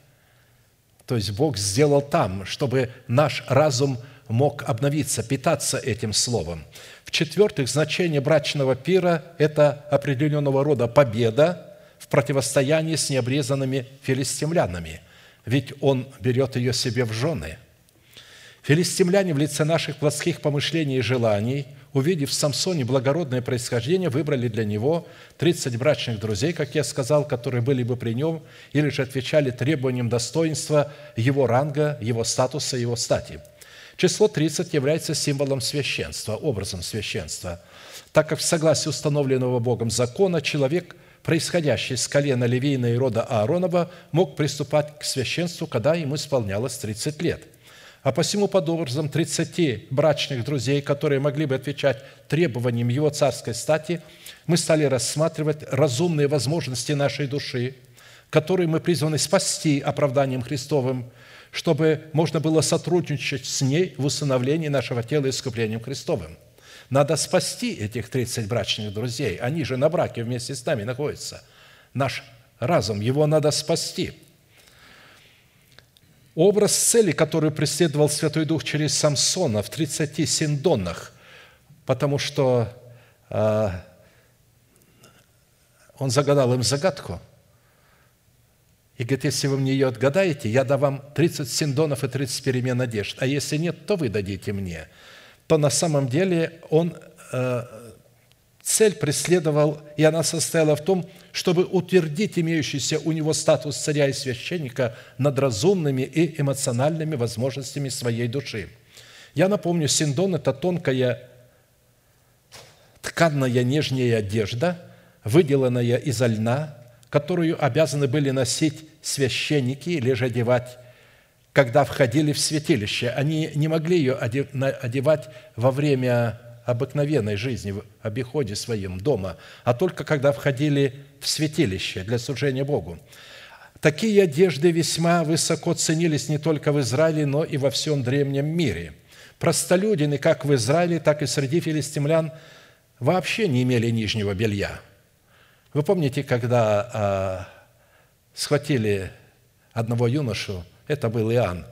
То есть Бог сделал там, чтобы наш разум мог обновиться, питаться этим словом. В-четвертых, значение брачного пира – это определенного рода победа в противостоянии с необрезанными филистимлянами, ведь он берет ее себе в жены. Филистимляне в лице наших плотских помышлений и желаний, увидев в Самсоне благородное происхождение, выбрали для него 30 брачных друзей, как я сказал, которые были бы при нем, или же отвечали требованиям достоинства его ранга, его статуса, его стати – Число 30 является символом священства, образом священства, так как в согласии установленного Богом закона человек, происходящий с колена Левийна и рода Ааронова, мог приступать к священству, когда ему исполнялось 30 лет. А посему под образом 30 брачных друзей, которые могли бы отвечать требованиям его царской стати, мы стали рассматривать разумные возможности нашей души, которые мы призваны спасти оправданием Христовым – чтобы можно было сотрудничать с ней в усыновлении нашего тела искуплением Христовым. Надо спасти этих 30 брачных друзей. Они же на браке вместе с нами находятся. Наш разум, его надо спасти. Образ цели, который преследовал Святой Дух через Самсона в 30 синдонах, потому что э, он загадал им загадку – и говорит, если вы мне ее отгадаете, я дам вам 30 синдонов и 30 перемен одежд. А если нет, то вы дадите мне. То на самом деле он э, Цель преследовал, и она состояла в том, чтобы утвердить имеющийся у него статус царя и священника над разумными и эмоциональными возможностями своей души. Я напомню, синдон – это тонкая тканная нежняя одежда, выделанная из льна, которую обязаны были носить священники или же одевать, когда входили в святилище. Они не могли ее одевать во время обыкновенной жизни, в обиходе своем дома, а только когда входили в святилище для служения Богу. Такие одежды весьма высоко ценились не только в Израиле, но и во всем древнем мире. Простолюдины как в Израиле, так и среди филистимлян вообще не имели нижнего белья. Вы помните, когда а, схватили одного юношу, это был Иоанн,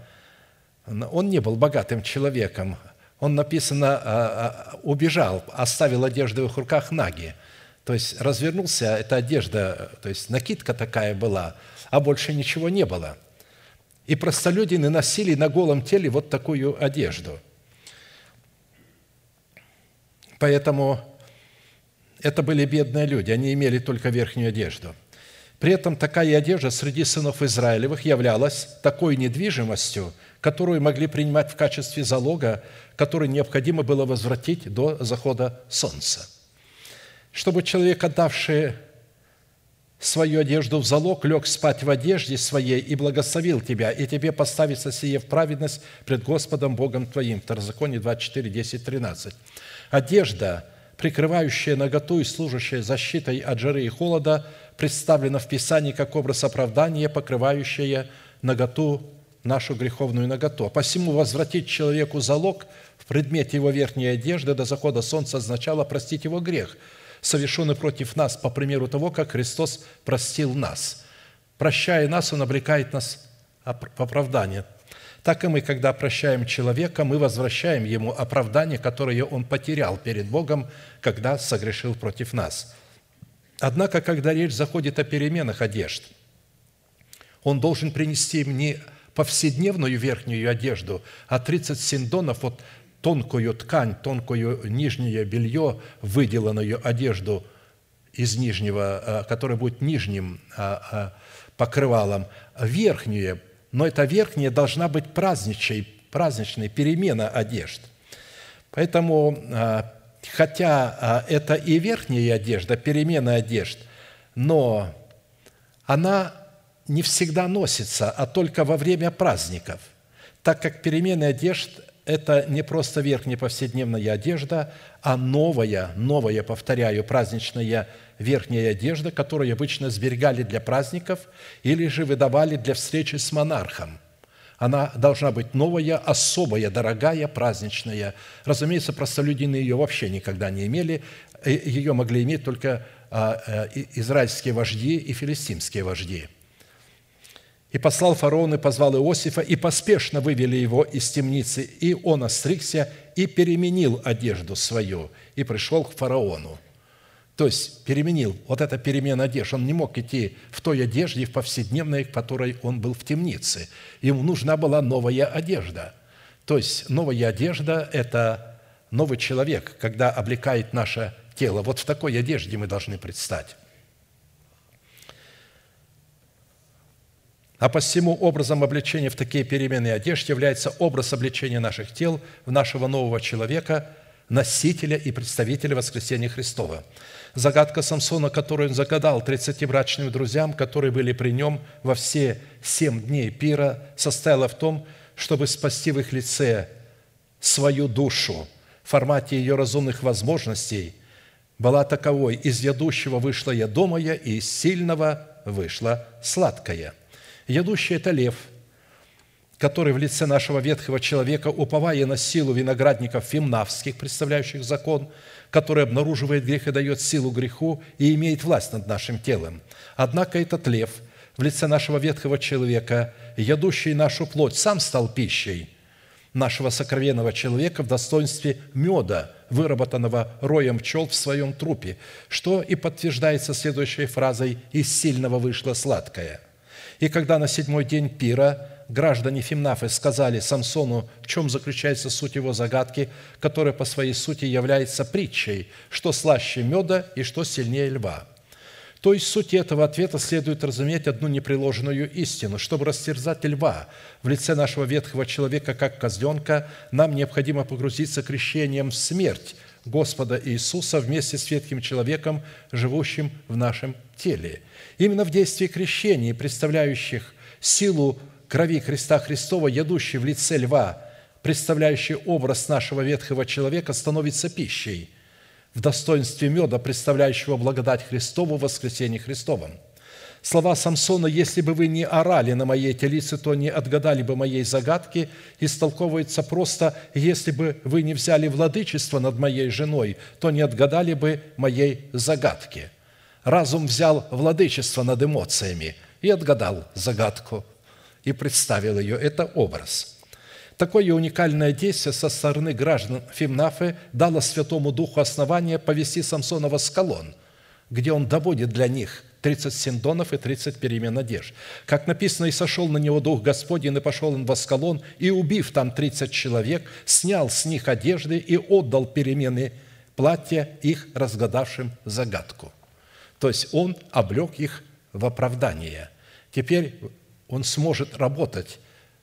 он не был богатым человеком, он, написано, а, убежал, оставил одежду в их руках наги. То есть развернулся, эта одежда, то есть накидка такая была, а больше ничего не было. И простолюдины носили на голом теле вот такую одежду. Поэтому это были бедные люди, они имели только верхнюю одежду. При этом такая одежда среди сынов Израилевых являлась такой недвижимостью, которую могли принимать в качестве залога, который необходимо было возвратить до захода солнца. Чтобы человек, отдавший свою одежду в залог, лег спать в одежде своей и благословил тебя, и тебе поставится сие в праведность пред Господом Богом твоим». Второзаконие 24, 10, 13. Одежда, прикрывающая наготу и служащая защитой от жары и холода, представлена в Писании как образ оправдания, покрывающая наготу нашу греховную наготу. Посему возвратить человеку залог в предмете его верхней одежды до захода солнца означало простить его грех, совершенный против нас, по примеру того, как Христос простил нас. Прощая нас, Он облекает нас в оправдание. Так и мы, когда прощаем человека, мы возвращаем ему оправдание, которое он потерял перед Богом, когда согрешил против нас. Однако, когда речь заходит о переменах одежд, он должен принести мне повседневную верхнюю одежду, а 30 синдонов, вот тонкую ткань, тонкую нижнее белье, выделанную одежду из нижнего, э, которая будет нижним э, э, покрывалом, верхнюю, но эта верхняя должна быть праздничной, праздничной перемена одежд. Поэтому, хотя это и верхняя одежда, перемена одежд, но она не всегда носится, а только во время праздников, так как перемена одежд – это не просто верхняя повседневная одежда, а новая, новая, повторяю, праздничная верхняя одежда, которую обычно сберегали для праздников или же выдавали для встречи с монархом. Она должна быть новая, особая, дорогая, праздничная. Разумеется, простолюдины ее вообще никогда не имели. Ее могли иметь только а, э, израильские вожди и филистимские вожди – и послал фараон и позвал Иосифа, и поспешно вывели его из темницы, и он остригся и переменил одежду свою, и пришел к фараону. То есть переменил, вот эта перемена одежды. Он не мог идти в той одежде, в повседневной, в которой он был в темнице. Ему нужна была новая одежда. То есть новая одежда – это новый человек, когда облекает наше тело. Вот в такой одежде мы должны предстать. А посему образом обличения в такие переменные одежды является образ обличения наших тел в нашего нового человека, носителя и представителя воскресения Христова. Загадка Самсона, которую он загадал тридцатибрачным друзьям, которые были при нем во все семь дней пира, состояла в том, чтобы спасти в их лице свою душу в формате ее разумных возможностей, была таковой, из ядущего вышла ядомая, и из сильного вышла сладкая – Ядущий – это лев, который в лице нашего ветхого человека, уповая на силу виноградников фимнавских, представляющих закон, который обнаруживает грех и дает силу греху и имеет власть над нашим телом. Однако этот лев в лице нашего ветхого человека, ядущий нашу плоть, сам стал пищей нашего сокровенного человека в достоинстве меда, выработанного роем пчел в своем трупе, что и подтверждается следующей фразой «из сильного вышло сладкое». И когда на седьмой день пира граждане Фимнафы сказали Самсону, в чем заключается суть его загадки, которая по своей сути является притчей, что слаще меда и что сильнее льва. То есть суть этого ответа следует разуметь одну непреложенную истину. Чтобы растерзать льва в лице нашего ветхого человека, как козленка, нам необходимо погрузиться крещением в смерть Господа Иисуса вместе с ветхим человеком, живущим в нашем теле. Именно в действии крещения, представляющих силу крови Христа Христова, ядущей в лице льва, представляющий образ нашего ветхого человека, становится пищей в достоинстве меда, представляющего благодать Христову в воскресении Христовом. Слова Самсона «Если бы вы не орали на моей телице, то не отгадали бы моей загадки» истолковывается просто «Если бы вы не взяли владычество над моей женой, то не отгадали бы моей загадки». Разум взял владычество над эмоциями и отгадал загадку и представил ее. Это образ. Такое уникальное действие со стороны граждан Фимнафы дало Святому Духу основание повести Самсона в Аскалон, где он доводит для них 30 синдонов и 30 перемен одежд. Как написано, «И сошел на него Дух Господень, и пошел он в Аскалон, и, убив там 30 человек, снял с них одежды и отдал перемены платья их разгадавшим загадку». То есть он облег их в оправдание. Теперь он сможет работать,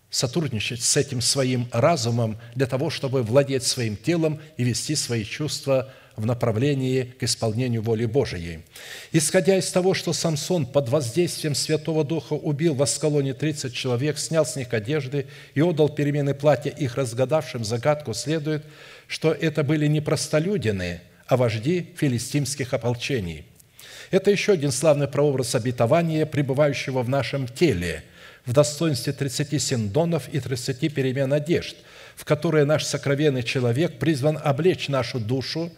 сотрудничать с этим своим разумом для того, чтобы владеть своим телом и вести свои чувства в направлении к исполнению воли Божией. Исходя из того, что Самсон под воздействием Святого Духа убил в Аскалоне 30 человек, снял с них одежды и отдал перемены платья их разгадавшим загадку, следует, что это были не простолюдины, а вожди филистимских ополчений. Это еще один славный прообраз обетования, пребывающего в нашем теле, в достоинстве 30 синдонов и 30 перемен одежд, в которые наш сокровенный человек призван облечь нашу душу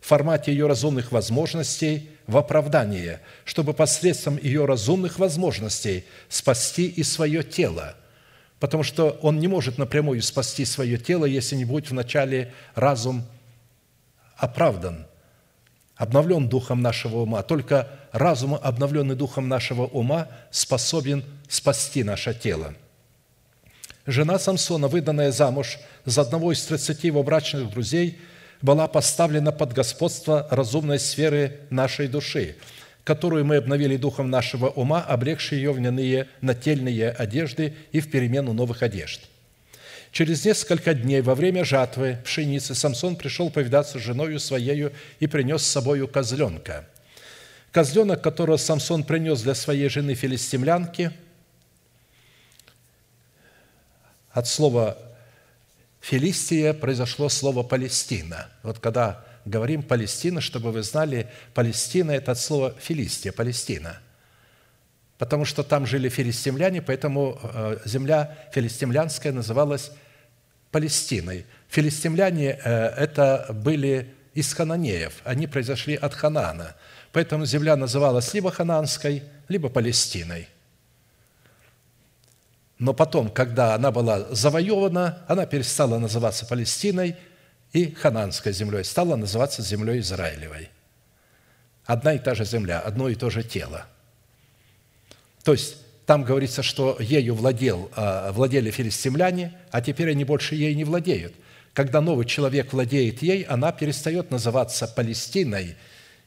в формате ее разумных возможностей в оправдание, чтобы посредством ее разумных возможностей спасти и свое тело – потому что он не может напрямую спасти свое тело, если не будет вначале разум оправдан, обновлен духом нашего ума. Только разум, обновленный духом нашего ума, способен спасти наше тело. Жена Самсона, выданная замуж за одного из тридцати его брачных друзей, была поставлена под господство разумной сферы нашей души, которую мы обновили духом нашего ума, облегши ее в льняные нательные одежды и в перемену новых одежд – Через несколько дней во время жатвы пшеницы Самсон пришел повидаться с женою своею и принес с собою козленка. Козленок, которого Самсон принес для своей жены филистимлянки, от слова «филистия» произошло слово «Палестина». Вот когда говорим «Палестина», чтобы вы знали, Палестина – это от слова «филистия», Палестина. Потому что там жили филистимляне, поэтому э, земля филистимлянская называлась Палестиной. Филистимляне э, – это были из хананеев, они произошли от Ханана. Поэтому земля называлась либо хананской, либо Палестиной. Но потом, когда она была завоевана, она перестала называться Палестиной и хананской землей, стала называться землей Израилевой. Одна и та же земля, одно и то же тело. То есть там говорится, что ею владел, а, владели филистимляне, а теперь они больше ей не владеют. Когда новый человек владеет ей, она перестает называться Палестиной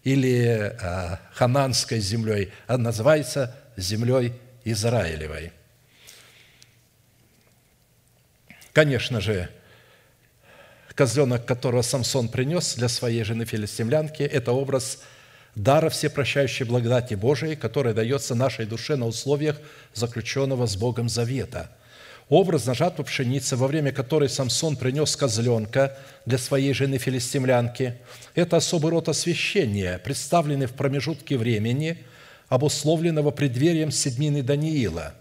или а, Хананской землей, а называется землей Израилевой. Конечно же, козленок, которого Самсон принес для своей жены филистимлянки, это образ – дара всепрощающей благодати Божией, которая дается нашей душе на условиях заключенного с Богом завета. Образно жатва пшеницы, во время которой Самсон принес козленка для своей жены филистимлянки, это особый род освящения, представленный в промежутке времени, обусловленного преддверием седмины Даниила,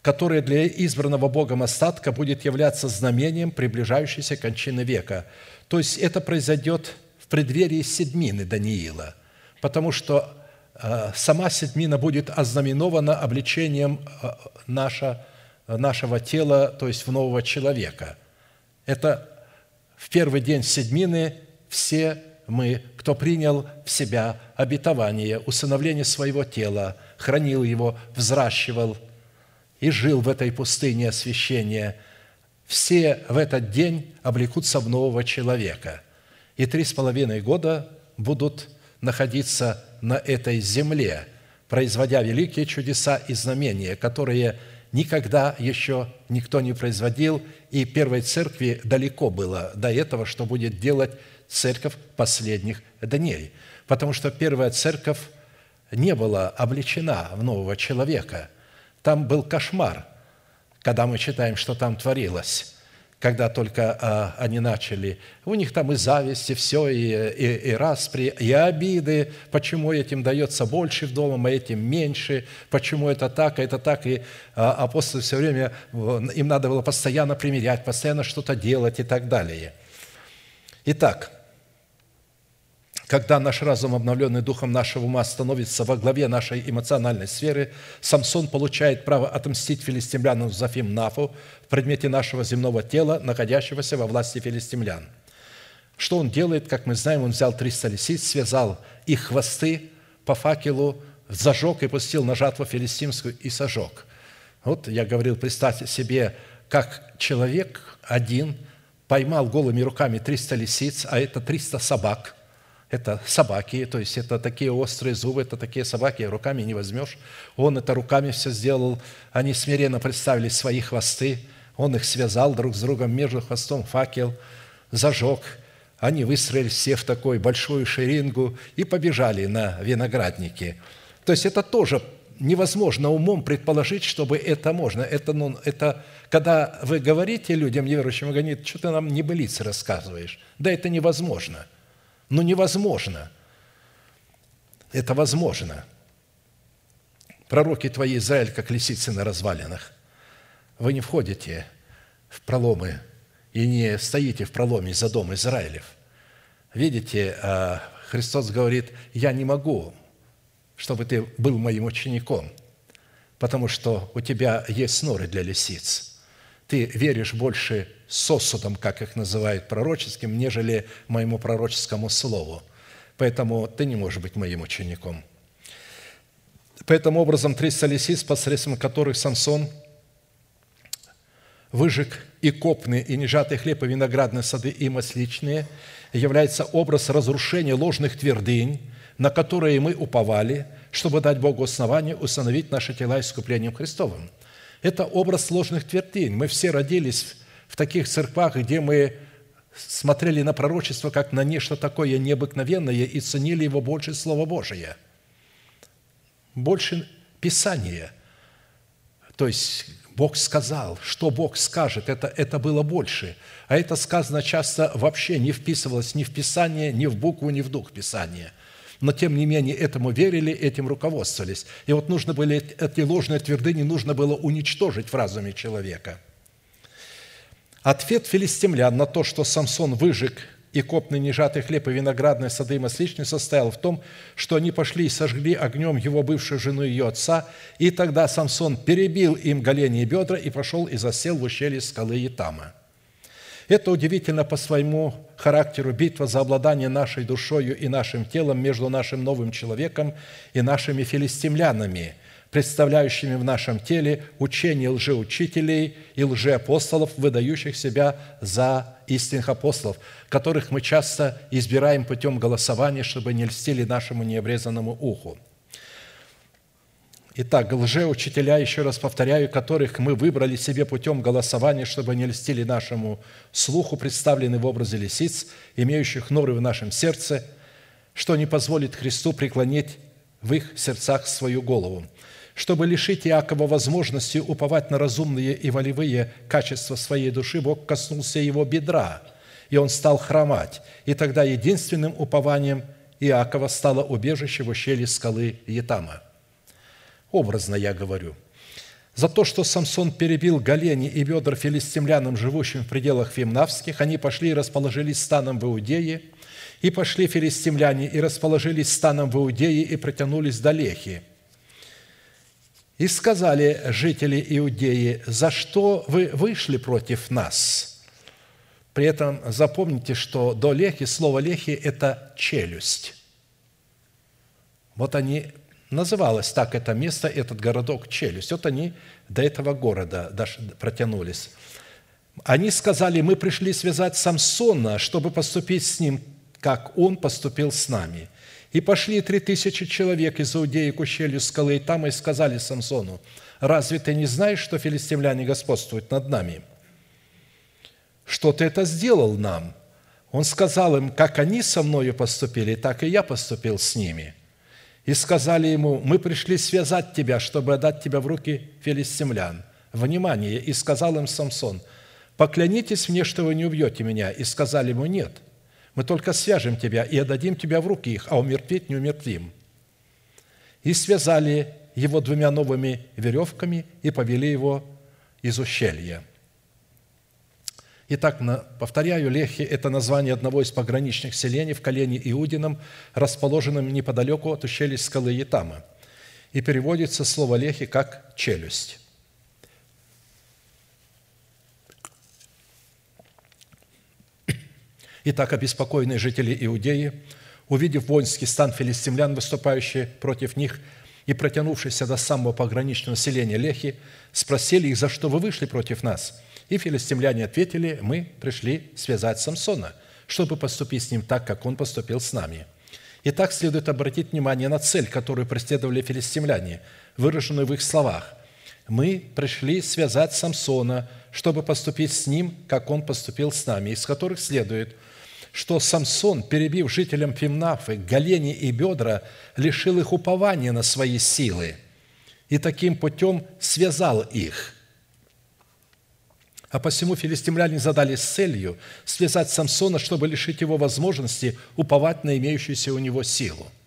которое для избранного Богом остатка будет являться знамением приближающейся кончины века. То есть это произойдет преддверии седмины Даниила, потому что э, сама седмина будет ознаменована обличением э, наша, нашего тела, то есть в нового человека. Это в первый день седмины все мы, кто принял в себя обетование, усыновление своего тела, хранил его, взращивал и жил в этой пустыне освящения, все в этот день облекутся в нового человека, и три с половиной года будут находиться на этой земле, производя великие чудеса и знамения, которые никогда еще никто не производил, и первой церкви далеко было до этого, что будет делать церковь последних дней. Потому что первая церковь не была обличена в нового человека. Там был кошмар, когда мы читаем, что там творилось когда только а, они начали. У них там и зависть, и все, и, и, и распри, и обиды. Почему этим дается больше в домом, а этим меньше? Почему это так, а это так? И а, апостолы все время, им надо было постоянно примерять, постоянно что-то делать и так далее. Итак, когда наш разум, обновленный духом нашего ума, становится во главе нашей эмоциональной сферы, Самсон получает право отомстить филистимлянам Зафим Нафу в предмете нашего земного тела, находящегося во власти филистимлян. Что он делает? Как мы знаем, он взял 300 лисиц, связал их хвосты по факелу, зажег и пустил на жатву филистимскую и сожег. Вот я говорил, представьте себе, как человек один поймал голыми руками 300 лисиц, а это 300 собак – это собаки, то есть это такие острые зубы, это такие собаки, руками не возьмешь. Он это руками все сделал, они смиренно представили свои хвосты, он их связал друг с другом, между хвостом факел, зажег. Они выстроились все в такой большую шерингу и побежали на виноградники. То есть это тоже невозможно умом предположить, чтобы это можно. Это, ну, это когда вы говорите людям неверующим, вы говорите, что ты нам не небылицы рассказываешь. Да это невозможно – но ну, невозможно. Это возможно. Пророки твои, Израиль, как лисицы на развалинах. Вы не входите в проломы и не стоите в проломе за дом Израилев. Видите, а, Христос говорит, я не могу, чтобы ты был моим учеником, потому что у тебя есть сноры для лисиц – ты веришь больше сосудам, как их называют пророческим, нежели моему пророческому слову. Поэтому ты не можешь быть моим учеником. Поэтому образом 300 лисиц, посредством которых Самсон выжег и копный, и нежатый хлеб, и виноградные сады, и масличные, является образ разрушения ложных твердынь, на которые мы уповали, чтобы дать Богу основание установить наши тела искуплением Христовым – это образ сложных твердынь. Мы все родились в таких церквах, где мы смотрели на пророчество как на нечто такое необыкновенное и ценили его больше Слова Божия, больше Писания. То есть Бог сказал, что Бог скажет, это, это было больше. А это сказано часто вообще не вписывалось ни в Писание, ни в букву, ни в дух Писания – но тем не менее этому верили, этим руководствовались. И вот нужно были эти ложные твердыни нужно было уничтожить в разуме человека. Ответ филистимлян на то, что Самсон выжег и копный нежатый хлеб и виноградные сады и масличные состоял в том, что они пошли и сожгли огнем его бывшую жену и ее отца, и тогда Самсон перебил им голени и бедра и пошел и засел в ущелье скалы Итама. Это удивительно по своему характеру. Битва за обладание нашей душою и нашим телом между нашим новым человеком и нашими филистимлянами, представляющими в нашем теле учение лжеучителей и лжеапостолов, выдающих себя за истинных апостолов, которых мы часто избираем путем голосования, чтобы не льстили нашему необрезанному уху – Итак, лжеучителя, еще раз повторяю, которых мы выбрали себе путем голосования, чтобы не льстили нашему слуху, представлены в образе лисиц, имеющих норы в нашем сердце, что не позволит Христу преклонить в их сердцах свою голову. Чтобы лишить Иакова возможности уповать на разумные и волевые качества своей души, Бог коснулся его бедра, и он стал хромать. И тогда единственным упованием Иакова стало убежище в ущелье скалы Етама – Образно я говорю. За то, что Самсон перебил голени и бедра филистимлянам, живущим в пределах Фимнавских, они пошли и расположились станом в Иудее, и пошли филистимляне и расположились станом в Иудее и протянулись до Лехи. И сказали жители Иудеи, за что вы вышли против нас? При этом запомните, что до Лехи, слово Лехи – это челюсть. Вот они Называлось так это место, этот городок Челюсть. Вот они до этого города протянулись. Они сказали, мы пришли связать Самсона, чтобы поступить с ним, как он поступил с нами. И пошли три тысячи человек из Иудеи к ущелью скалы, и там и сказали Самсону, разве ты не знаешь, что филистимляне господствуют над нами? Что ты это сделал нам? Он сказал им, как они со мною поступили, так и я поступил с ними. И сказали ему, мы пришли связать тебя, чтобы отдать тебя в руки филистимлян. Внимание! И сказал им Самсон, поклянитесь мне, что вы не убьете меня. И сказали ему, нет – мы только свяжем тебя и отдадим тебя в руки их, а умертвить не умертвим». И связали его двумя новыми веревками и повели его из ущелья. Итак, повторяю, Лехи – это название одного из пограничных селений в колене Иудином, расположенном неподалеку от ущелья скалы Ятама. И переводится слово Лехи как «челюсть». Итак, обеспокоенные жители Иудеи, увидев воинский стан филистимлян, выступающий против них, и протянувшийся до самого пограничного селения Лехи, спросили их, за что вы вышли против нас? И филистимляне ответили, мы пришли связать Самсона, чтобы поступить с ним так, как он поступил с нами. Итак, следует обратить внимание на цель, которую преследовали филистимляне, выраженную в их словах. «Мы пришли связать Самсона, чтобы поступить с ним, как он поступил с нами», из которых следует – что Самсон, перебив жителям Пимнафы голени и бедра, лишил их упования на свои силы и таким путем связал их. А посему филистимляне задались целью связать Самсона, чтобы лишить его возможности уповать на имеющуюся у него силу –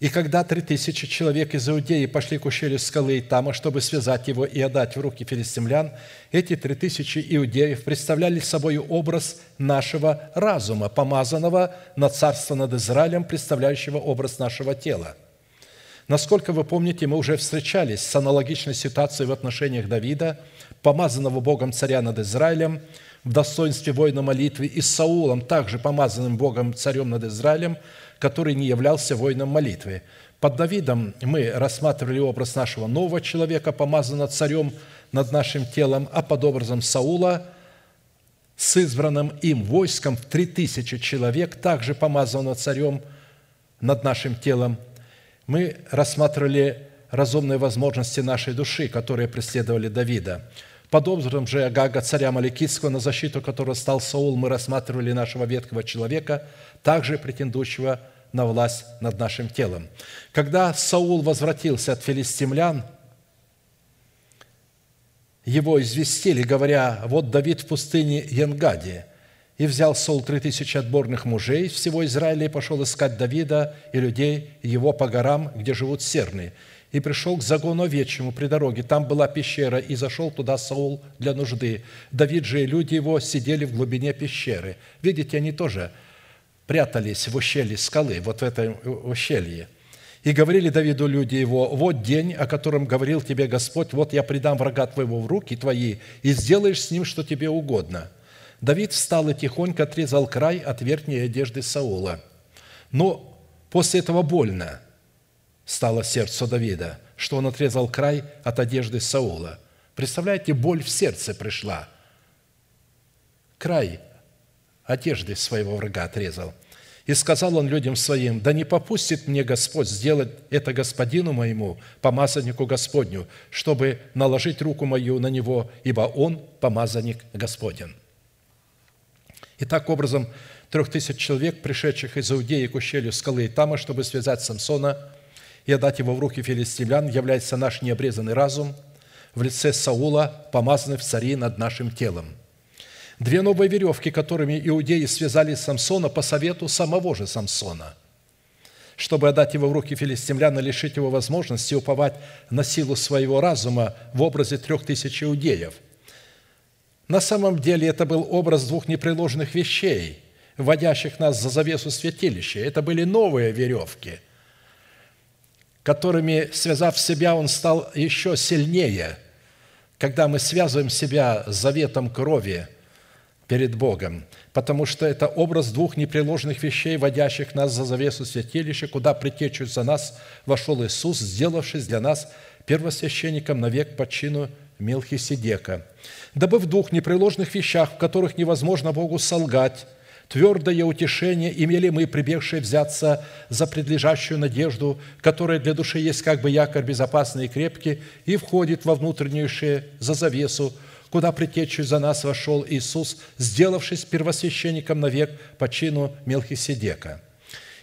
и когда три тысячи человек из Иудеи пошли к ущелью скалы Итама, чтобы связать его и отдать в руки филистимлян, эти три тысячи иудеев представляли собой образ нашего разума, помазанного на царство над Израилем, представляющего образ нашего тела. Насколько вы помните, мы уже встречались с аналогичной ситуацией в отношениях Давида, помазанного Богом царя над Израилем, в достоинстве воина молитвы, и с Саулом, также помазанным Богом царем над Израилем – который не являлся воином молитвы. Под Давидом мы рассматривали образ нашего нового человека, помазанного царем над нашим телом, а под образом Саула с избранным им войском в три тысячи человек, также помазанного царем над нашим телом, мы рассматривали разумные возможности нашей души, которые преследовали Давида. Под образом же Агага, царя Маликитского, на защиту которого стал Саул, мы рассматривали нашего ветхого человека, также претендующего на власть над нашим телом. Когда Саул возвратился от филистимлян, его известили, говоря, «Вот Давид в пустыне Янгаде». И взял Саул три тысячи отборных мужей всего Израиля и пошел искать Давида и людей его по горам, где живут серны и пришел к загону овечьему при дороге. Там была пещера, и зашел туда Саул для нужды. Давид же и люди его сидели в глубине пещеры. Видите, они тоже прятались в ущелье скалы, вот в этом ущелье. И говорили Давиду люди его, «Вот день, о котором говорил тебе Господь, вот я предам врага твоего в руки твои, и сделаешь с ним, что тебе угодно». Давид встал и тихонько отрезал край от верхней одежды Саула. Но после этого больно – стало сердцу Давида, что он отрезал край от одежды Саула. Представляете, боль в сердце пришла. Край одежды своего врага отрезал. И сказал он людям своим, «Да не попустит мне Господь сделать это господину моему, помазаннику Господню, чтобы наложить руку мою на него, ибо он помазанник Господен». Итак, образом трех тысяч человек, пришедших из Иудеи к ущелью скалы Итама, чтобы связать Самсона – и отдать его в руки филистимлян, является наш необрезанный разум в лице Саула, помазанный в цари над нашим телом. Две новые веревки, которыми иудеи связали Самсона по совету самого же Самсона, чтобы отдать его в руки филистимлян и лишить его возможности уповать на силу своего разума в образе трех тысяч иудеев. На самом деле это был образ двух непреложных вещей, вводящих нас за завесу святилища. Это были новые веревки – которыми, связав себя, он стал еще сильнее. Когда мы связываем себя с заветом крови, перед Богом, потому что это образ двух непреложных вещей, водящих нас за завесу святилища, куда притечью за нас вошел Иисус, сделавшись для нас первосвященником навек по чину Мелхиседека, дабы в двух непреложных вещах, в которых невозможно Богу солгать, твердое утешение имели мы, прибегшие взяться за предлежащую надежду, которая для души есть как бы якорь безопасный и крепкий, и входит во внутреннюю за завесу, куда притечью за нас вошел Иисус, сделавшись первосвященником навек по чину Мелхиседека.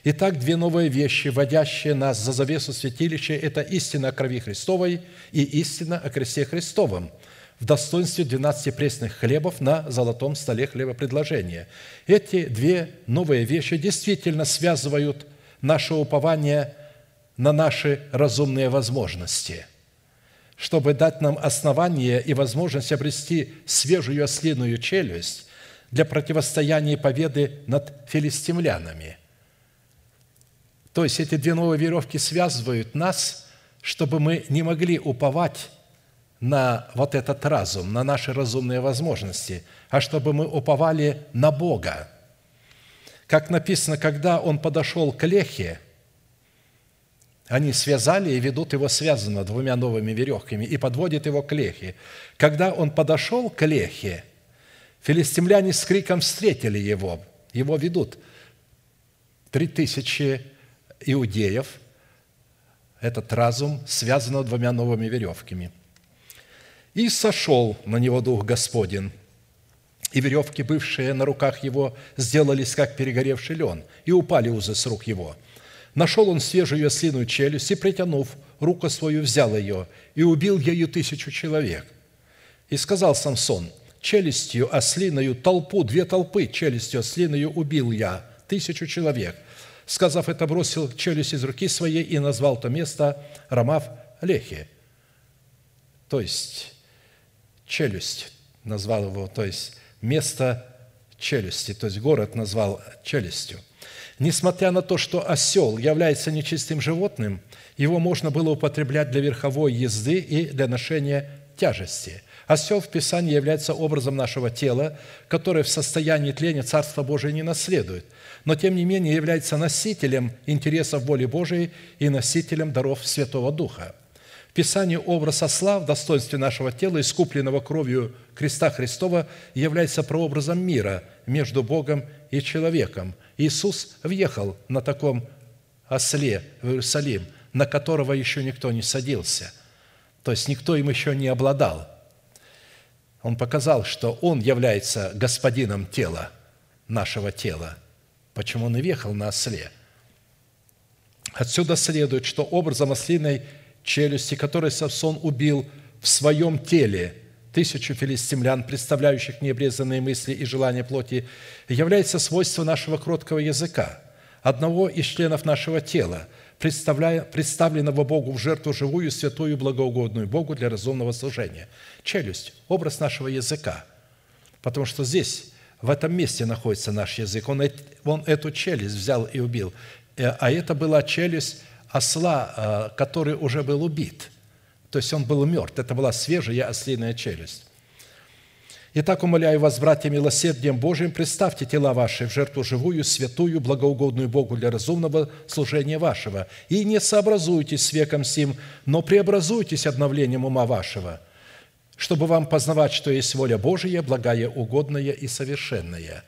Итак, две новые вещи, вводящие нас за завесу святилища, это истина о крови Христовой и истина о кресте Христовом – в достоинстве 12 пресных хлебов на золотом столе хлебопредложения. Эти две новые вещи действительно связывают наше упование на наши разумные возможности, чтобы дать нам основание и возможность обрести свежую ослиную челюсть для противостояния победы над филистимлянами. То есть эти две новые веревки связывают нас, чтобы мы не могли уповать на вот этот разум, на наши разумные возможности, а чтобы мы уповали на Бога. Как написано, когда он подошел к Лехе, они связали и ведут его связанного двумя новыми веревками и подводят его к Лехе. Когда он подошел к Лехе, филистимляне с криком встретили его. Его ведут три тысячи иудеев. Этот разум связан двумя новыми веревками – и сошел на него Дух Господень, и веревки, бывшие на руках его, сделались, как перегоревший лен, и упали узы с рук его. Нашел он свежую ослиную челюсть, и, притянув руку свою, взял ее, и убил ею тысячу человек. И сказал Самсон, челюстью ослиною толпу, две толпы челюстью ослиною убил я, тысячу человек. Сказав это, бросил челюсть из руки своей и назвал то место Рамав Лехи. То есть, челюсть, назвал его, то есть место челюсти, то есть город назвал челюстью. Несмотря на то, что осел является нечистым животным, его можно было употреблять для верховой езды и для ношения тяжести. Осел в Писании является образом нашего тела, которое в состоянии тления Царства Божие не наследует, но тем не менее является носителем интересов воли Божией и носителем даров Святого Духа – Писание образ осла в достоинстве нашего тела, искупленного кровью креста Христова, является прообразом мира между Богом и человеком. Иисус въехал на таком осле в Иерусалим, на которого еще никто не садился. То есть никто им еще не обладал. Он показал, что Он является господином тела, нашего тела. Почему Он и въехал на осле? Отсюда следует, что образом ослиной – челюсти, который Самсон убил в своем теле тысячу филистимлян, представляющих необрезанные мысли и желания плоти, является свойство нашего кроткого языка, одного из членов нашего тела, представленного Богу в жертву живую, святую, благоугодную Богу для разумного служения. Челюсть – образ нашего языка, потому что здесь, в этом месте находится наш язык. Он, он эту челюсть взял и убил, э, а это была челюсть осла, э, который уже был убит. То есть он был мертв. Это была свежая ослиная челюсть. Итак, умоляю вас, братья, милосердием Божиим, представьте тела ваши в жертву живую, святую, благоугодную Богу для разумного служения вашего. И не сообразуйтесь с веком сим, но преобразуйтесь обновлением ума вашего, чтобы вам познавать, что есть воля Божия, благая, угодная и совершенная.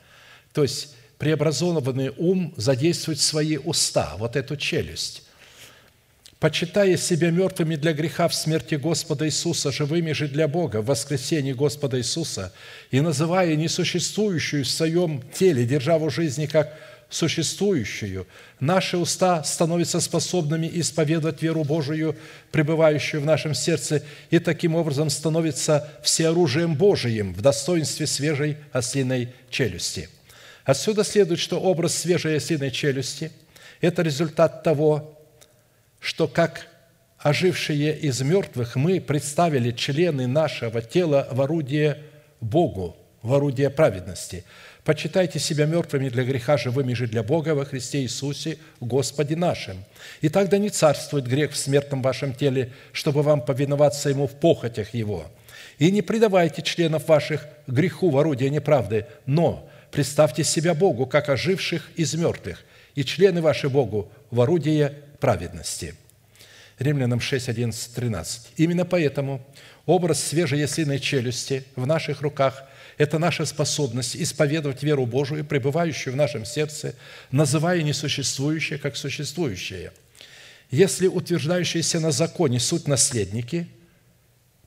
То есть преобразованный ум задействует свои уста, вот эту челюсть почитая себя мертвыми для греха в смерти Господа Иисуса, живыми же для Бога в воскресении Господа Иисуса, и называя несуществующую в своем теле державу жизни как существующую, наши уста становятся способными исповедовать веру Божию, пребывающую в нашем сердце, и таким образом становятся всеоружием Божиим в достоинстве свежей ослиной челюсти. Отсюда следует, что образ свежей ослиной челюсти – это результат того, что как ожившие из мертвых мы представили члены нашего тела в орудие Богу, в орудие праведности. Почитайте себя мертвыми для греха, живыми же для Бога во Христе Иисусе, Господе нашим. И тогда не царствует грех в смертном вашем теле, чтобы вам повиноваться Ему в похотях Его. И не предавайте членов ваших греху в орудие неправды, но представьте себя Богу, как оживших из мертвых, и члены ваши Богу в орудие праведности». Римлянам 6, 11, 13. Именно поэтому образ свежей яслиной челюсти в наших руках – это наша способность исповедовать веру Божию, пребывающую в нашем сердце, называя несуществующее как существующее. Если утверждающиеся на законе суть наследники,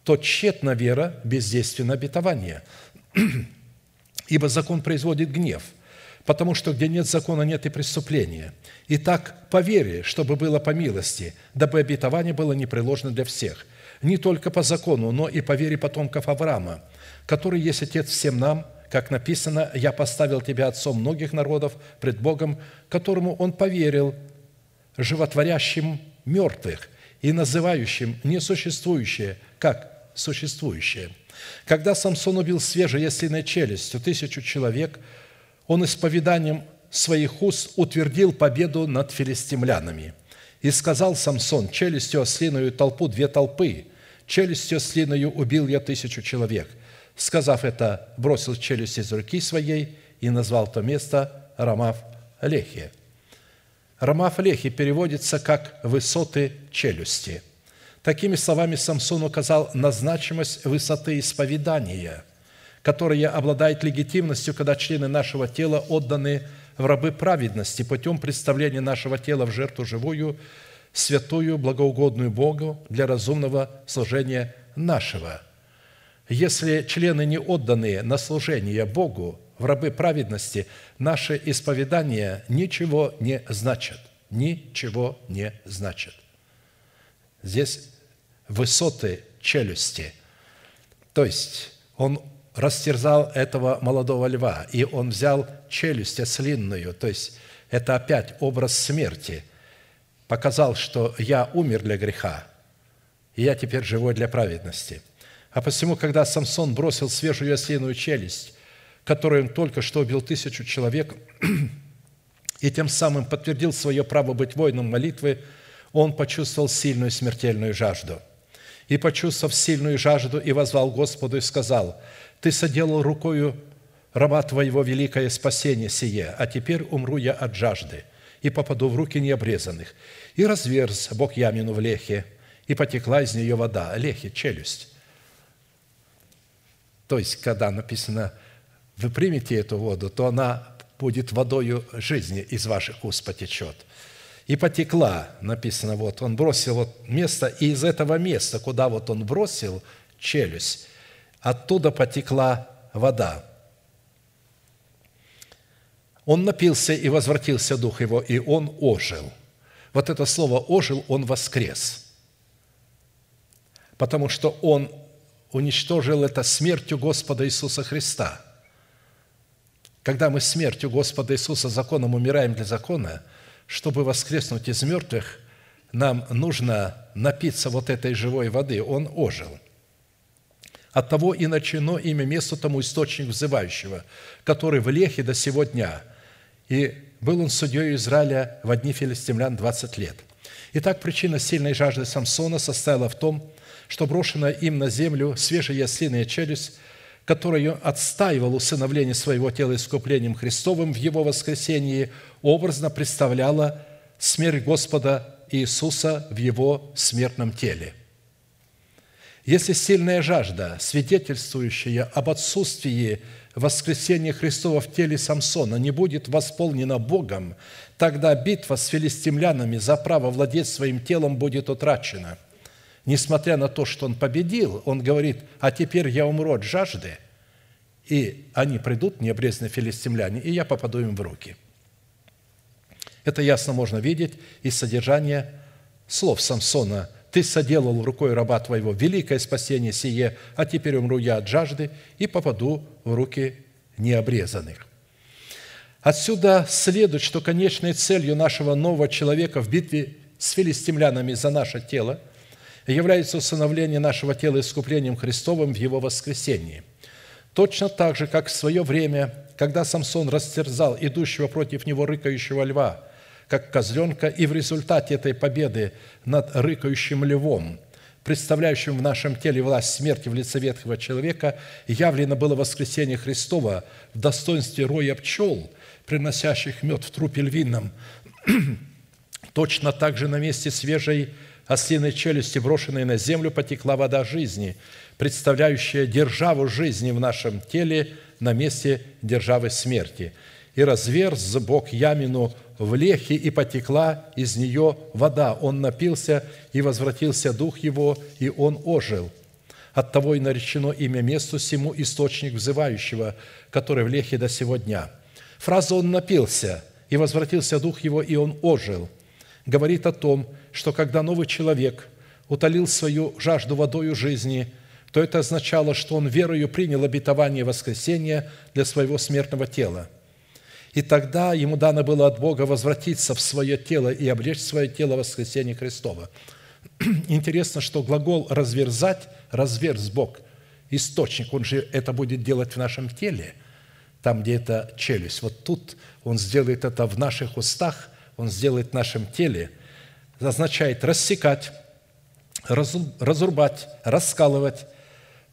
то тщетна вера, бездейственно обетование. Ибо закон производит гнев – потому что где нет закона, нет и преступления. Итак, по вере, чтобы было по милости, дабы обетование было непреложно для всех, не только по закону, но и по вере потомков Авраама, который есть Отец всем нам, как написано, «Я поставил тебя отцом многих народов пред Богом, которому он поверил, животворящим мертвых и называющим несуществующее, как существующее». Когда Самсон убил свежей ясленой челюстью тысячу человек – он исповеданием своих уст утвердил победу над филистимлянами. И сказал Самсон, челюстью ослиную толпу две толпы, челюстью ослиную убил я тысячу человек. Сказав это, бросил челюсть из руки своей и назвал то место Рамав Лехи. Рамав Лехи переводится как «высоты челюсти». Такими словами Самсон указал на значимость высоты исповедания – которая обладает легитимностью, когда члены нашего тела отданы в рабы праведности путем представления нашего тела в жертву живую, святую, благоугодную Богу для разумного служения нашего. Если члены не отданы на служение Богу в рабы праведности, наше исповедание ничего не значит. Ничего не значит. Здесь высоты челюсти. То есть он растерзал этого молодого льва, и он взял челюсть ослинную, то есть это опять образ смерти, показал, что я умер для греха, и я теперь живой для праведности. А посему, когда Самсон бросил свежую ослиную челюсть, которой он только что убил тысячу человек, и тем самым подтвердил свое право быть воином молитвы, он почувствовал сильную смертельную жажду. И, почувствовав сильную жажду, и возвал Господу и сказал – ты соделал рукою раба Твоего великое спасение сие, а теперь умру я от жажды и попаду в руки необрезанных. И разверз Бог ямину в лехе, и потекла из нее вода. Лехе – челюсть. То есть, когда написано, вы примете эту воду, то она будет водою жизни из ваших уст потечет. И потекла, написано, вот, он бросил вот место, и из этого места, куда вот он бросил челюсть, оттуда потекла вода. Он напился, и возвратился дух его, и он ожил. Вот это слово «ожил», он воскрес. Потому что он уничтожил это смертью Господа Иисуса Христа. Когда мы смертью Господа Иисуса законом умираем для закона, чтобы воскреснуть из мертвых, нам нужно напиться вот этой живой воды. Он ожил – от того и начено имя месту тому источник взывающего, который в Лехе до сего дня. И был он судьей Израиля в одни филистимлян 20 лет. Итак, причина сильной жажды Самсона состояла в том, что брошенная им на землю свежая яслиная челюсть, которую отстаивал усыновление своего тела искуплением Христовым в его воскресении, образно представляла смерть Господа Иисуса в его смертном теле – если сильная жажда, свидетельствующая об отсутствии воскресения Христова в теле Самсона, не будет восполнена Богом, тогда битва с филистимлянами за право владеть своим телом будет утрачена. Несмотря на то, что он победил, он говорит, а теперь я умру от жажды, и они придут, необрезанные филистимляне, и я попаду им в руки. Это ясно можно видеть из содержания слов Самсона – ты соделал рукой раба твоего великое спасение сие, а теперь умру я от жажды и попаду в руки необрезанных». Отсюда следует, что конечной целью нашего нового человека в битве с филистимлянами за наше тело является усыновление нашего тела искуплением Христовым в Его воскресении. Точно так же, как в свое время, когда Самсон растерзал идущего против него рыкающего льва – как козленка, и в результате этой победы над рыкающим львом представляющим в нашем теле власть смерти в лице ветхого человека, явлено было воскресение Христова в достоинстве роя пчел, приносящих мед в трупе львином. Точно так же на месте свежей ослиной челюсти, брошенной на землю, потекла вода жизни, представляющая державу жизни в нашем теле на месте державы смерти. И разверз Бог ямину в лехе, и потекла из нее вода. Он напился, и возвратился дух его, и он ожил. Оттого и наречено имя месту сему источник взывающего, который в лехе до сего дня. Фраза «он напился», и возвратился дух его, и он ожил, говорит о том, что когда новый человек утолил свою жажду водою жизни, то это означало, что он верою принял обетование воскресения для своего смертного тела – и тогда ему дано было от Бога возвратиться в свое тело и облечь свое тело в воскресение Христова. Интересно, что глагол «разверзать» – «разверз Бог», источник, он же это будет делать в нашем теле, там, где это челюсть. Вот тут он сделает это в наших устах, он сделает в нашем теле. Означает рассекать, разрубать, раскалывать,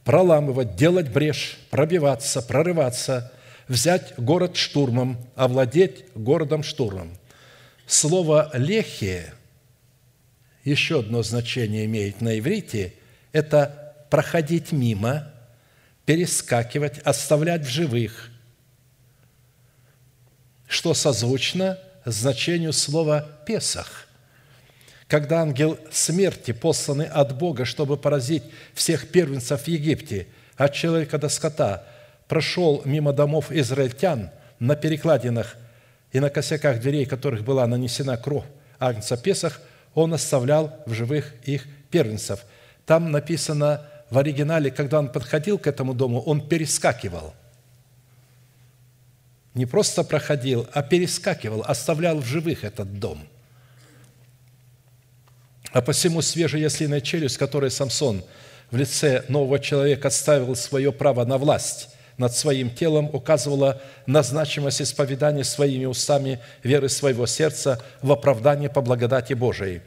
проламывать, делать брешь, пробиваться, прорываться – взять город штурмом, овладеть городом штурмом. Слово «лехе» еще одно значение имеет на иврите – это проходить мимо, перескакивать, оставлять в живых, что созвучно значению слова «песах». Когда ангел смерти, посланный от Бога, чтобы поразить всех первенцев в Египте, от человека до скота – прошел мимо домов израильтян на перекладинах и на косяках дверей, которых была нанесена кровь Агнца Песах, он оставлял в живых их первенцев. Там написано в оригинале, когда он подходил к этому дому, он перескакивал. Не просто проходил, а перескакивал, оставлял в живых этот дом. А посему свежая яслиная челюсть, которой Самсон в лице нового человека отставил свое право на власть, над своим телом указывала на значимость исповедания своими устами веры своего сердца в оправдание по благодати Божией.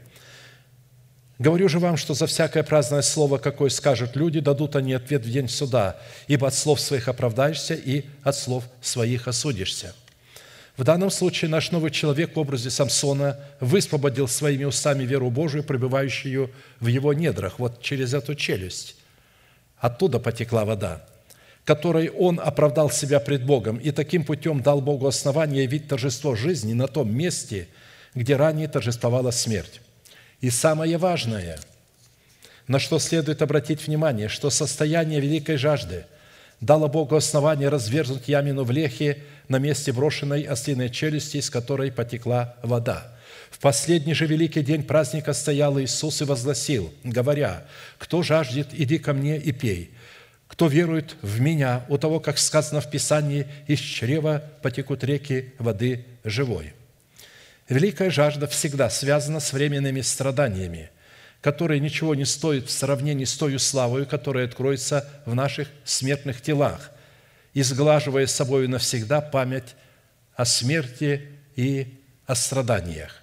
Говорю же вам, что за всякое праздное слово, какое скажут люди, дадут они ответ в день суда, ибо от слов своих оправдаешься и от слов своих осудишься». В данном случае наш новый человек в образе Самсона высвободил своими устами веру Божию, пребывающую в его недрах, вот через эту челюсть. Оттуда потекла вода которой он оправдал себя пред Богом и таким путем дал Богу основание явить торжество жизни на том месте, где ранее торжествовала смерть. И самое важное, на что следует обратить внимание, что состояние великой жажды дало Богу основание разверзнуть ямину в лехе на месте брошенной ослиной челюсти, из которой потекла вода. В последний же великий день праздника стоял Иисус и возгласил, говоря, «Кто жаждет, иди ко мне и пей». Кто верует в Меня, у того, как сказано в Писании, из чрева потекут реки воды живой». Великая жажда всегда связана с временными страданиями, которые ничего не стоят в сравнении с той славой, которая откроется в наших смертных телах, изглаживая с собой навсегда память о смерти и о страданиях.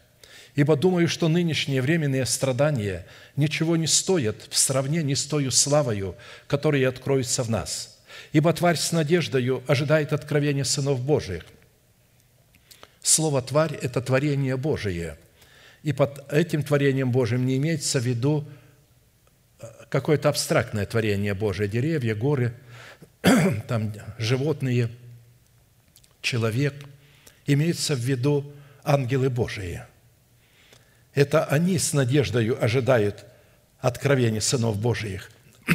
Ибо думаю, что нынешние временные страдания ничего не стоят в сравнении с той славою, которая откроется в нас. Ибо тварь с надеждою ожидает откровения сынов Божиих. Слово «тварь» – это творение Божие. И под этим творением Божиим не имеется в виду э, какое-то абстрактное творение Божие, деревья, горы, там животные, человек. Имеется в виду ангелы Божии – это они с надеждою ожидают откровения сынов Божиих.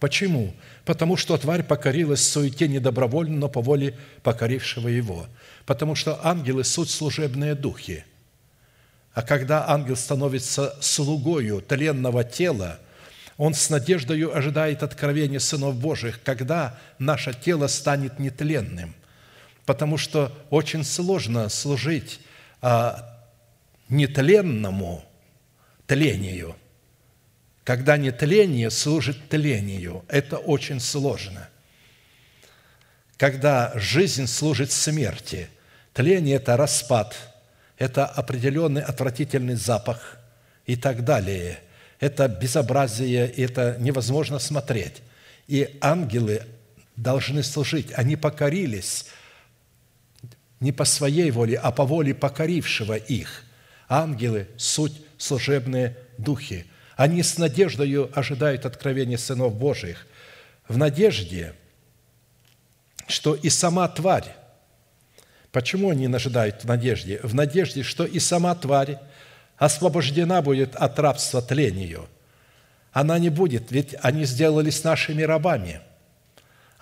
Почему? Потому что тварь покорилась суете недобровольно, но по воле покорившего его. Потому что ангелы – суть служебные духи. А когда ангел становится слугою тленного тела, он с надеждою ожидает откровения сынов Божьих, когда наше тело станет нетленным. Потому что очень сложно служить а, нетленному тлению. Когда нетление служит тлению, это очень сложно. Когда жизнь служит смерти, тление – это распад, это определенный отвратительный запах и так далее. Это безобразие, это невозможно смотреть. И ангелы должны служить. Они покорились не по своей воле, а по воле покорившего их. Ангелы – суть служебные духи. Они с надеждою ожидают откровения сынов Божьих. В надежде, что и сама тварь, почему они ожидают в надежде? В надежде, что и сама тварь освобождена будет от рабства тлению. Она не будет, ведь они сделались нашими рабами –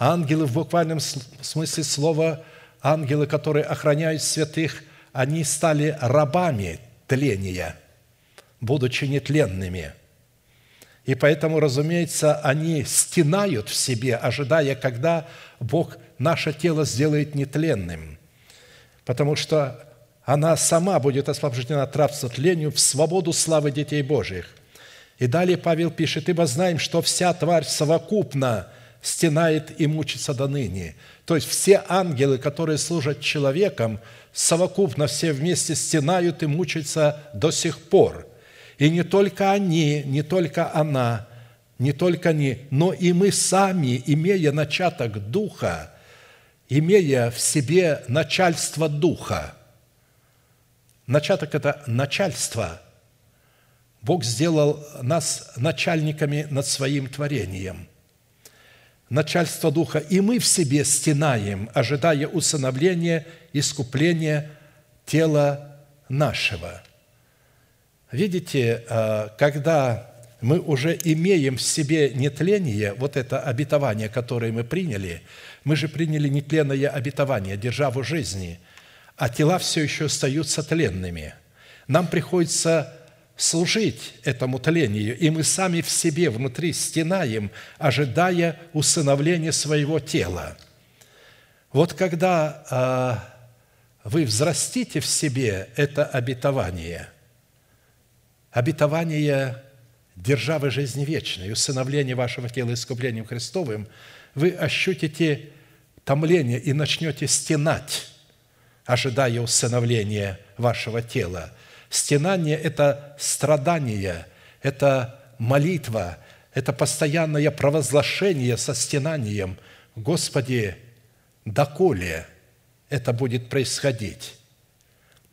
Ангелы в буквальном смысле слова, ангелы, которые охраняют святых, они стали рабами тления, будучи нетленными. И поэтому, разумеется, они стенают в себе, ожидая, когда Бог наше тело сделает нетленным. Потому что она сама будет освобождена от рабства тлению в свободу славы детей Божьих. И далее Павел пишет, «Ибо знаем, что вся тварь совокупно – стенает и мучится до ныне. То есть все ангелы, которые служат человеком, совокупно все вместе стенают и мучаются до сих пор. И не только они, не только она, не только они, но и мы сами, имея начаток Духа, имея в себе начальство Духа. Начаток – это начальство. Бог сделал нас начальниками над своим творением – начальство Духа, и мы в себе стенаем, ожидая усыновления, искупления тела нашего. Видите, а, когда мы уже имеем в себе нетление, вот это обетование, которое мы приняли, мы же приняли нетленное обетование, державу жизни, а тела все еще остаются тленными. Нам приходится служить этому тлению, и мы сами в себе внутри стенаем, ожидая усыновления своего тела. Вот когда а, вы взрастите в себе это обетование, обетование державы жизни вечной, усыновление вашего тела искуплением Христовым, вы ощутите томление и начнете стенать, ожидая усыновления вашего тела – Стенание – это страдание, это молитва, это постоянное провозглашение со стенанием. Господи, доколе это будет происходить?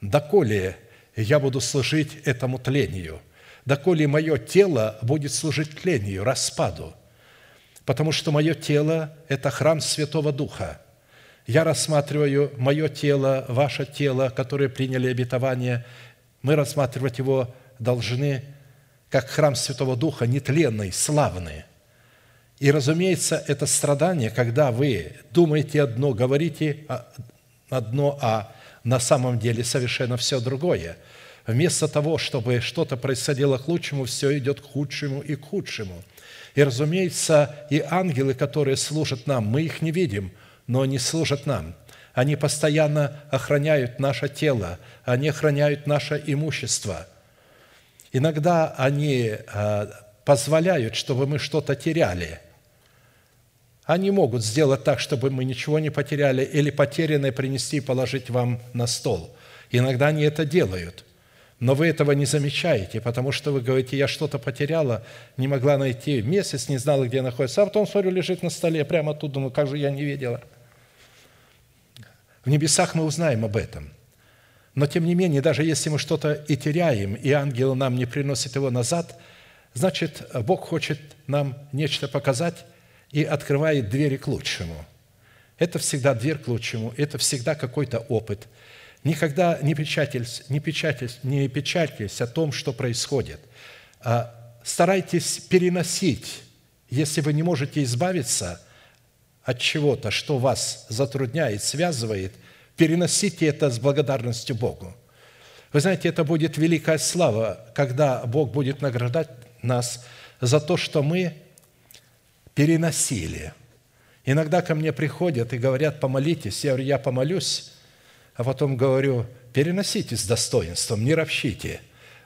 Доколе я буду служить этому тлению? Доколе мое тело будет служить тлению, распаду? Потому что мое тело – это храм Святого Духа. Я рассматриваю мое тело, ваше тело, которые приняли обетование – мы рассматривать его должны как храм Святого Духа, нетленный, славный. И, разумеется, это страдание, когда вы думаете одно, говорите одно, а на самом деле совершенно все другое. Вместо того, чтобы что-то происходило к лучшему, все идет к худшему и к худшему. И, разумеется, и ангелы, которые служат нам, мы их не видим, но они служат нам – они постоянно охраняют наше тело, они охраняют наше имущество. Иногда они а, позволяют, чтобы мы что-то теряли. Они могут сделать так, чтобы мы ничего не потеряли, или потерянное принести и положить вам на стол. Иногда они это делают – но вы этого не замечаете, потому что вы говорите, я что-то потеряла, не могла найти, месяц не знала, где находится, а потом, смотрю, лежит на столе, прямо тут, думаю, как же я не видела – в небесах мы узнаем об этом. Но тем не менее, даже если мы что-то и теряем, и ангел нам не приносит его назад, значит, Бог хочет нам нечто показать и открывает двери к лучшему. Это всегда дверь к лучшему, это всегда какой-то опыт. Никогда не печатайтесь, не печатайтесь, не печатайтесь о том, что происходит. А старайтесь переносить, если вы не можете избавиться – от чего-то, что вас затрудняет, связывает, переносите это с благодарностью Богу. Вы знаете, это будет великая слава, когда Бог будет награждать нас за то, что мы переносили. Иногда ко мне приходят и говорят, помолитесь. Я говорю, я помолюсь, а потом говорю, переносите с достоинством, не ропщите,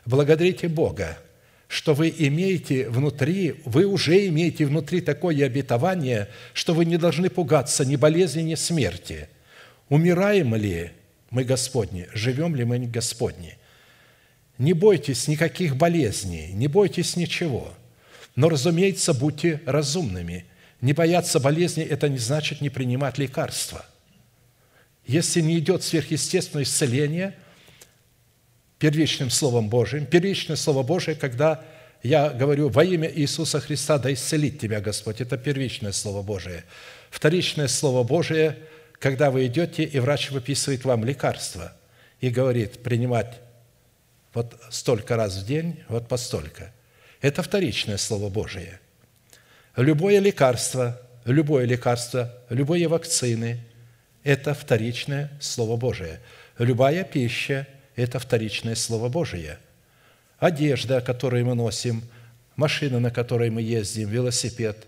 благодарите Бога – что вы имеете внутри, вы уже имеете внутри такое обетование, что вы не должны пугаться ни болезни, ни смерти. Умираем ли мы Господни, живем ли мы Господни? не бойтесь никаких болезней, не бойтесь ничего. Но, разумеется, будьте разумными. Не бояться болезни – это не значит не принимать лекарства. Если не идет сверхъестественное исцеление первичным Словом Божиим, первичное Слово Божие, когда я говорю во имя Иисуса Христа, да исцелит тебя Господь, это первичное Слово Божие. Вторичное Слово Божие, когда вы идете, и врач выписывает вам лекарство и говорит, принимать вот столько раз в день, вот по столько. Это вторичное Слово Божие. Любое лекарство, любое лекарство, любые вакцины – это вторичное Слово Божие. Любая пища – это вторичное Слово Божие. Одежда, которую мы носим, машина, на которой мы ездим, велосипед,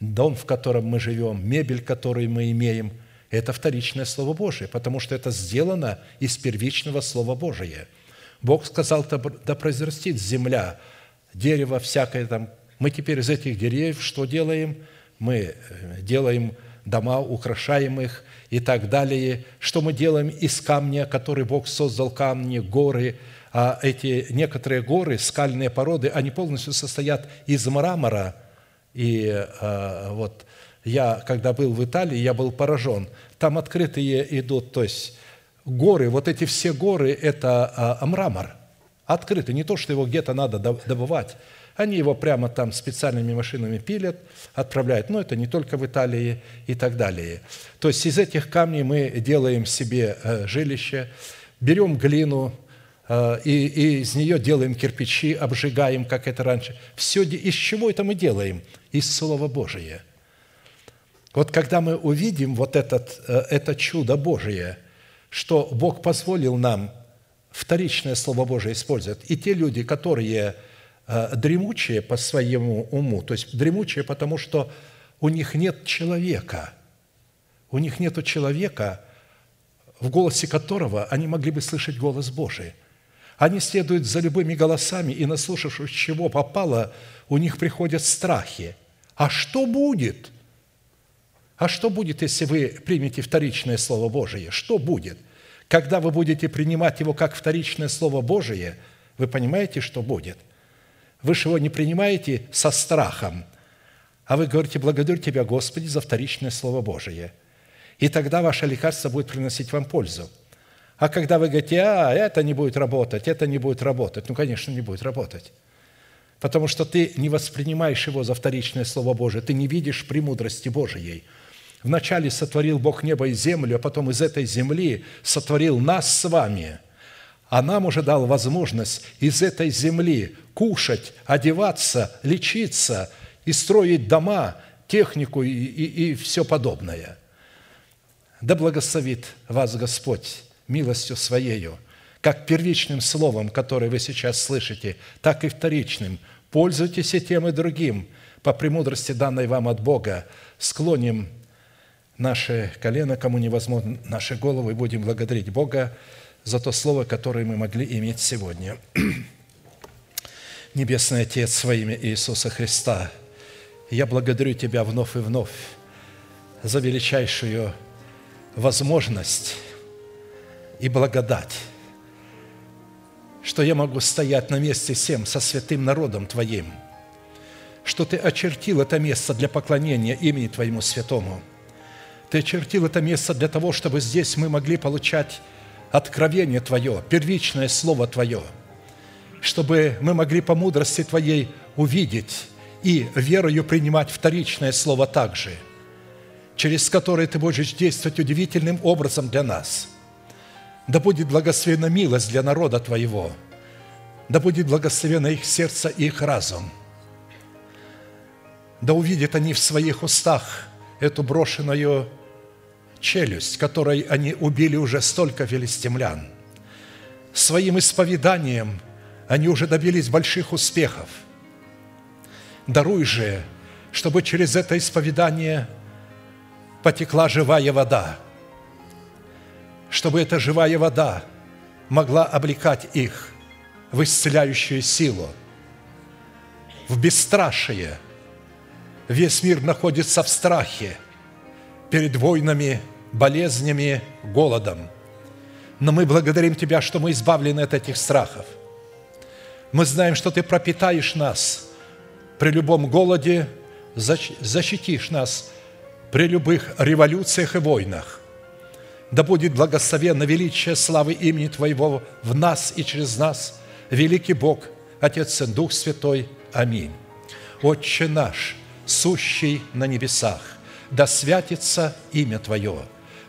дом, в котором мы живем, мебель, которую мы имеем – это вторичное Слово Божие, потому что это сделано из первичного Слова Божия – Бог сказал, да произрастит земля, дерево всякое там. Мы теперь из этих деревьев что делаем? Мы э, делаем дома, украшаем их и так далее. Что мы делаем из камня, который Бог создал, камни, горы, а эти некоторые горы, скальные породы, они полностью состоят из мрамора. И а, вот я, когда был в Италии, я был поражен. Там открытые идут, то есть горы, вот эти все горы – это а, мрамор, открытый, не то, что его где-то надо добывать. Они его прямо там специальными машинами пилят, отправляют. Но это не только в Италии и так далее. То есть из этих камней мы делаем себе э, жилище, берем глину, э, и, и из нее делаем кирпичи, обжигаем, как это раньше. Все из чего это мы делаем? Из Слова Божия. Вот когда мы увидим вот этот, э, это чудо Божие – что Бог позволил нам вторичное Слово Божие использовать. И те люди, которые э, дремучие по своему уму, то есть дремучие, потому что у них нет человека, у них нет человека, в голосе которого они могли бы слышать голос Божий. Они следуют за любыми голосами, и наслушавшись чего попало, у них приходят страхи. А что будет – а что будет, если вы примете вторичное Слово Божие? Что будет? Когда вы будете принимать его как вторичное Слово Божие, вы понимаете, что будет? Вы же его не принимаете со страхом, а вы говорите, благодарю Тебя, Господи, за вторичное Слово Божие. И тогда ваше лекарство будет приносить вам пользу. А когда вы говорите, а, это не будет работать, это не будет работать, ну, конечно, не будет работать. Потому что ты не воспринимаешь его за вторичное Слово Божие, ты не видишь премудрости Божией – Вначале сотворил Бог небо и землю, а потом из этой земли сотворил нас с вами, а нам уже дал возможность из этой земли кушать, одеваться, лечиться и строить дома, технику и, и, и все подобное. Да благословит вас Господь милостью Своею, как первичным словом, которое вы сейчас слышите, так и вторичным. Пользуйтесь и тем, и другим, по премудрости, данной вам от Бога, склоним наши колено, кому невозможно наши головы, будем благодарить Бога за то слово, которое мы могли иметь сегодня. Небесный Отец, во имя Иисуса Христа, я благодарю Тебя вновь и вновь за величайшую возможность и благодать, что я могу стоять на месте всем со святым народом Твоим, что Ты очертил это место для поклонения имени Твоему святому – ты очертил это место для того, чтобы здесь мы могли получать откровение Твое, первичное Слово Твое, чтобы мы могли по мудрости Твоей увидеть и верою принимать вторичное Слово также, через которое Ты будешь действовать удивительным образом для нас. Да будет благословена милость для народа Твоего, да будет благословено их сердце и их разум. Да увидят они в своих устах эту брошенную челюсть, которой они убили уже столько филистимлян. Своим исповеданием они уже добились больших успехов. Даруй же, чтобы через это исповедание потекла живая вода, чтобы эта живая вода могла облекать их в исцеляющую силу, в бесстрашие. Весь мир находится в страхе перед войнами – болезнями, голодом. Но мы благодарим Тебя, что мы избавлены от этих страхов. Мы знаем, что Ты пропитаешь нас при любом голоде, защитишь нас при любых революциях и войнах. Да будет благословенно величие славы имени Твоего в нас и через нас, великий Бог, Отец и Дух Святой. Аминь. Отче наш, сущий на небесах, да святится имя Твое,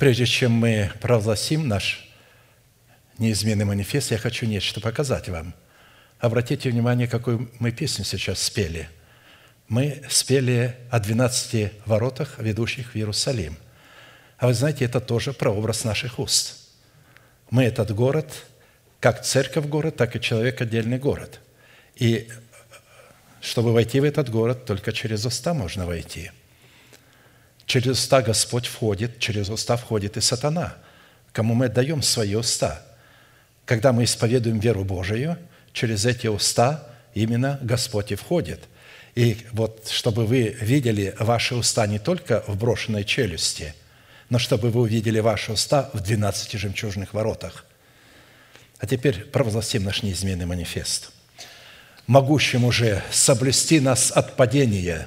Прежде чем мы провозгласим наш неизменный манифест, я хочу нечто показать вам. Обратите внимание, какую мы песню сейчас спели. Мы спели о 12 воротах, ведущих в Иерусалим. А вы знаете, это тоже прообраз наших уст. Мы этот город, как церковь город, так и человек отдельный город. И чтобы войти в этот город, только через уста можно войти. Через уста Господь входит, через уста входит и сатана, кому мы отдаем свои уста – когда мы исповедуем веру Божию, через эти уста именно Господь и входит. И вот чтобы вы видели ваши уста не только в брошенной челюсти, но чтобы вы увидели ваши уста в двенадцати жемчужных воротах. А теперь провозгласим наш неизменный манифест. «Могущим уже соблюсти нас от падения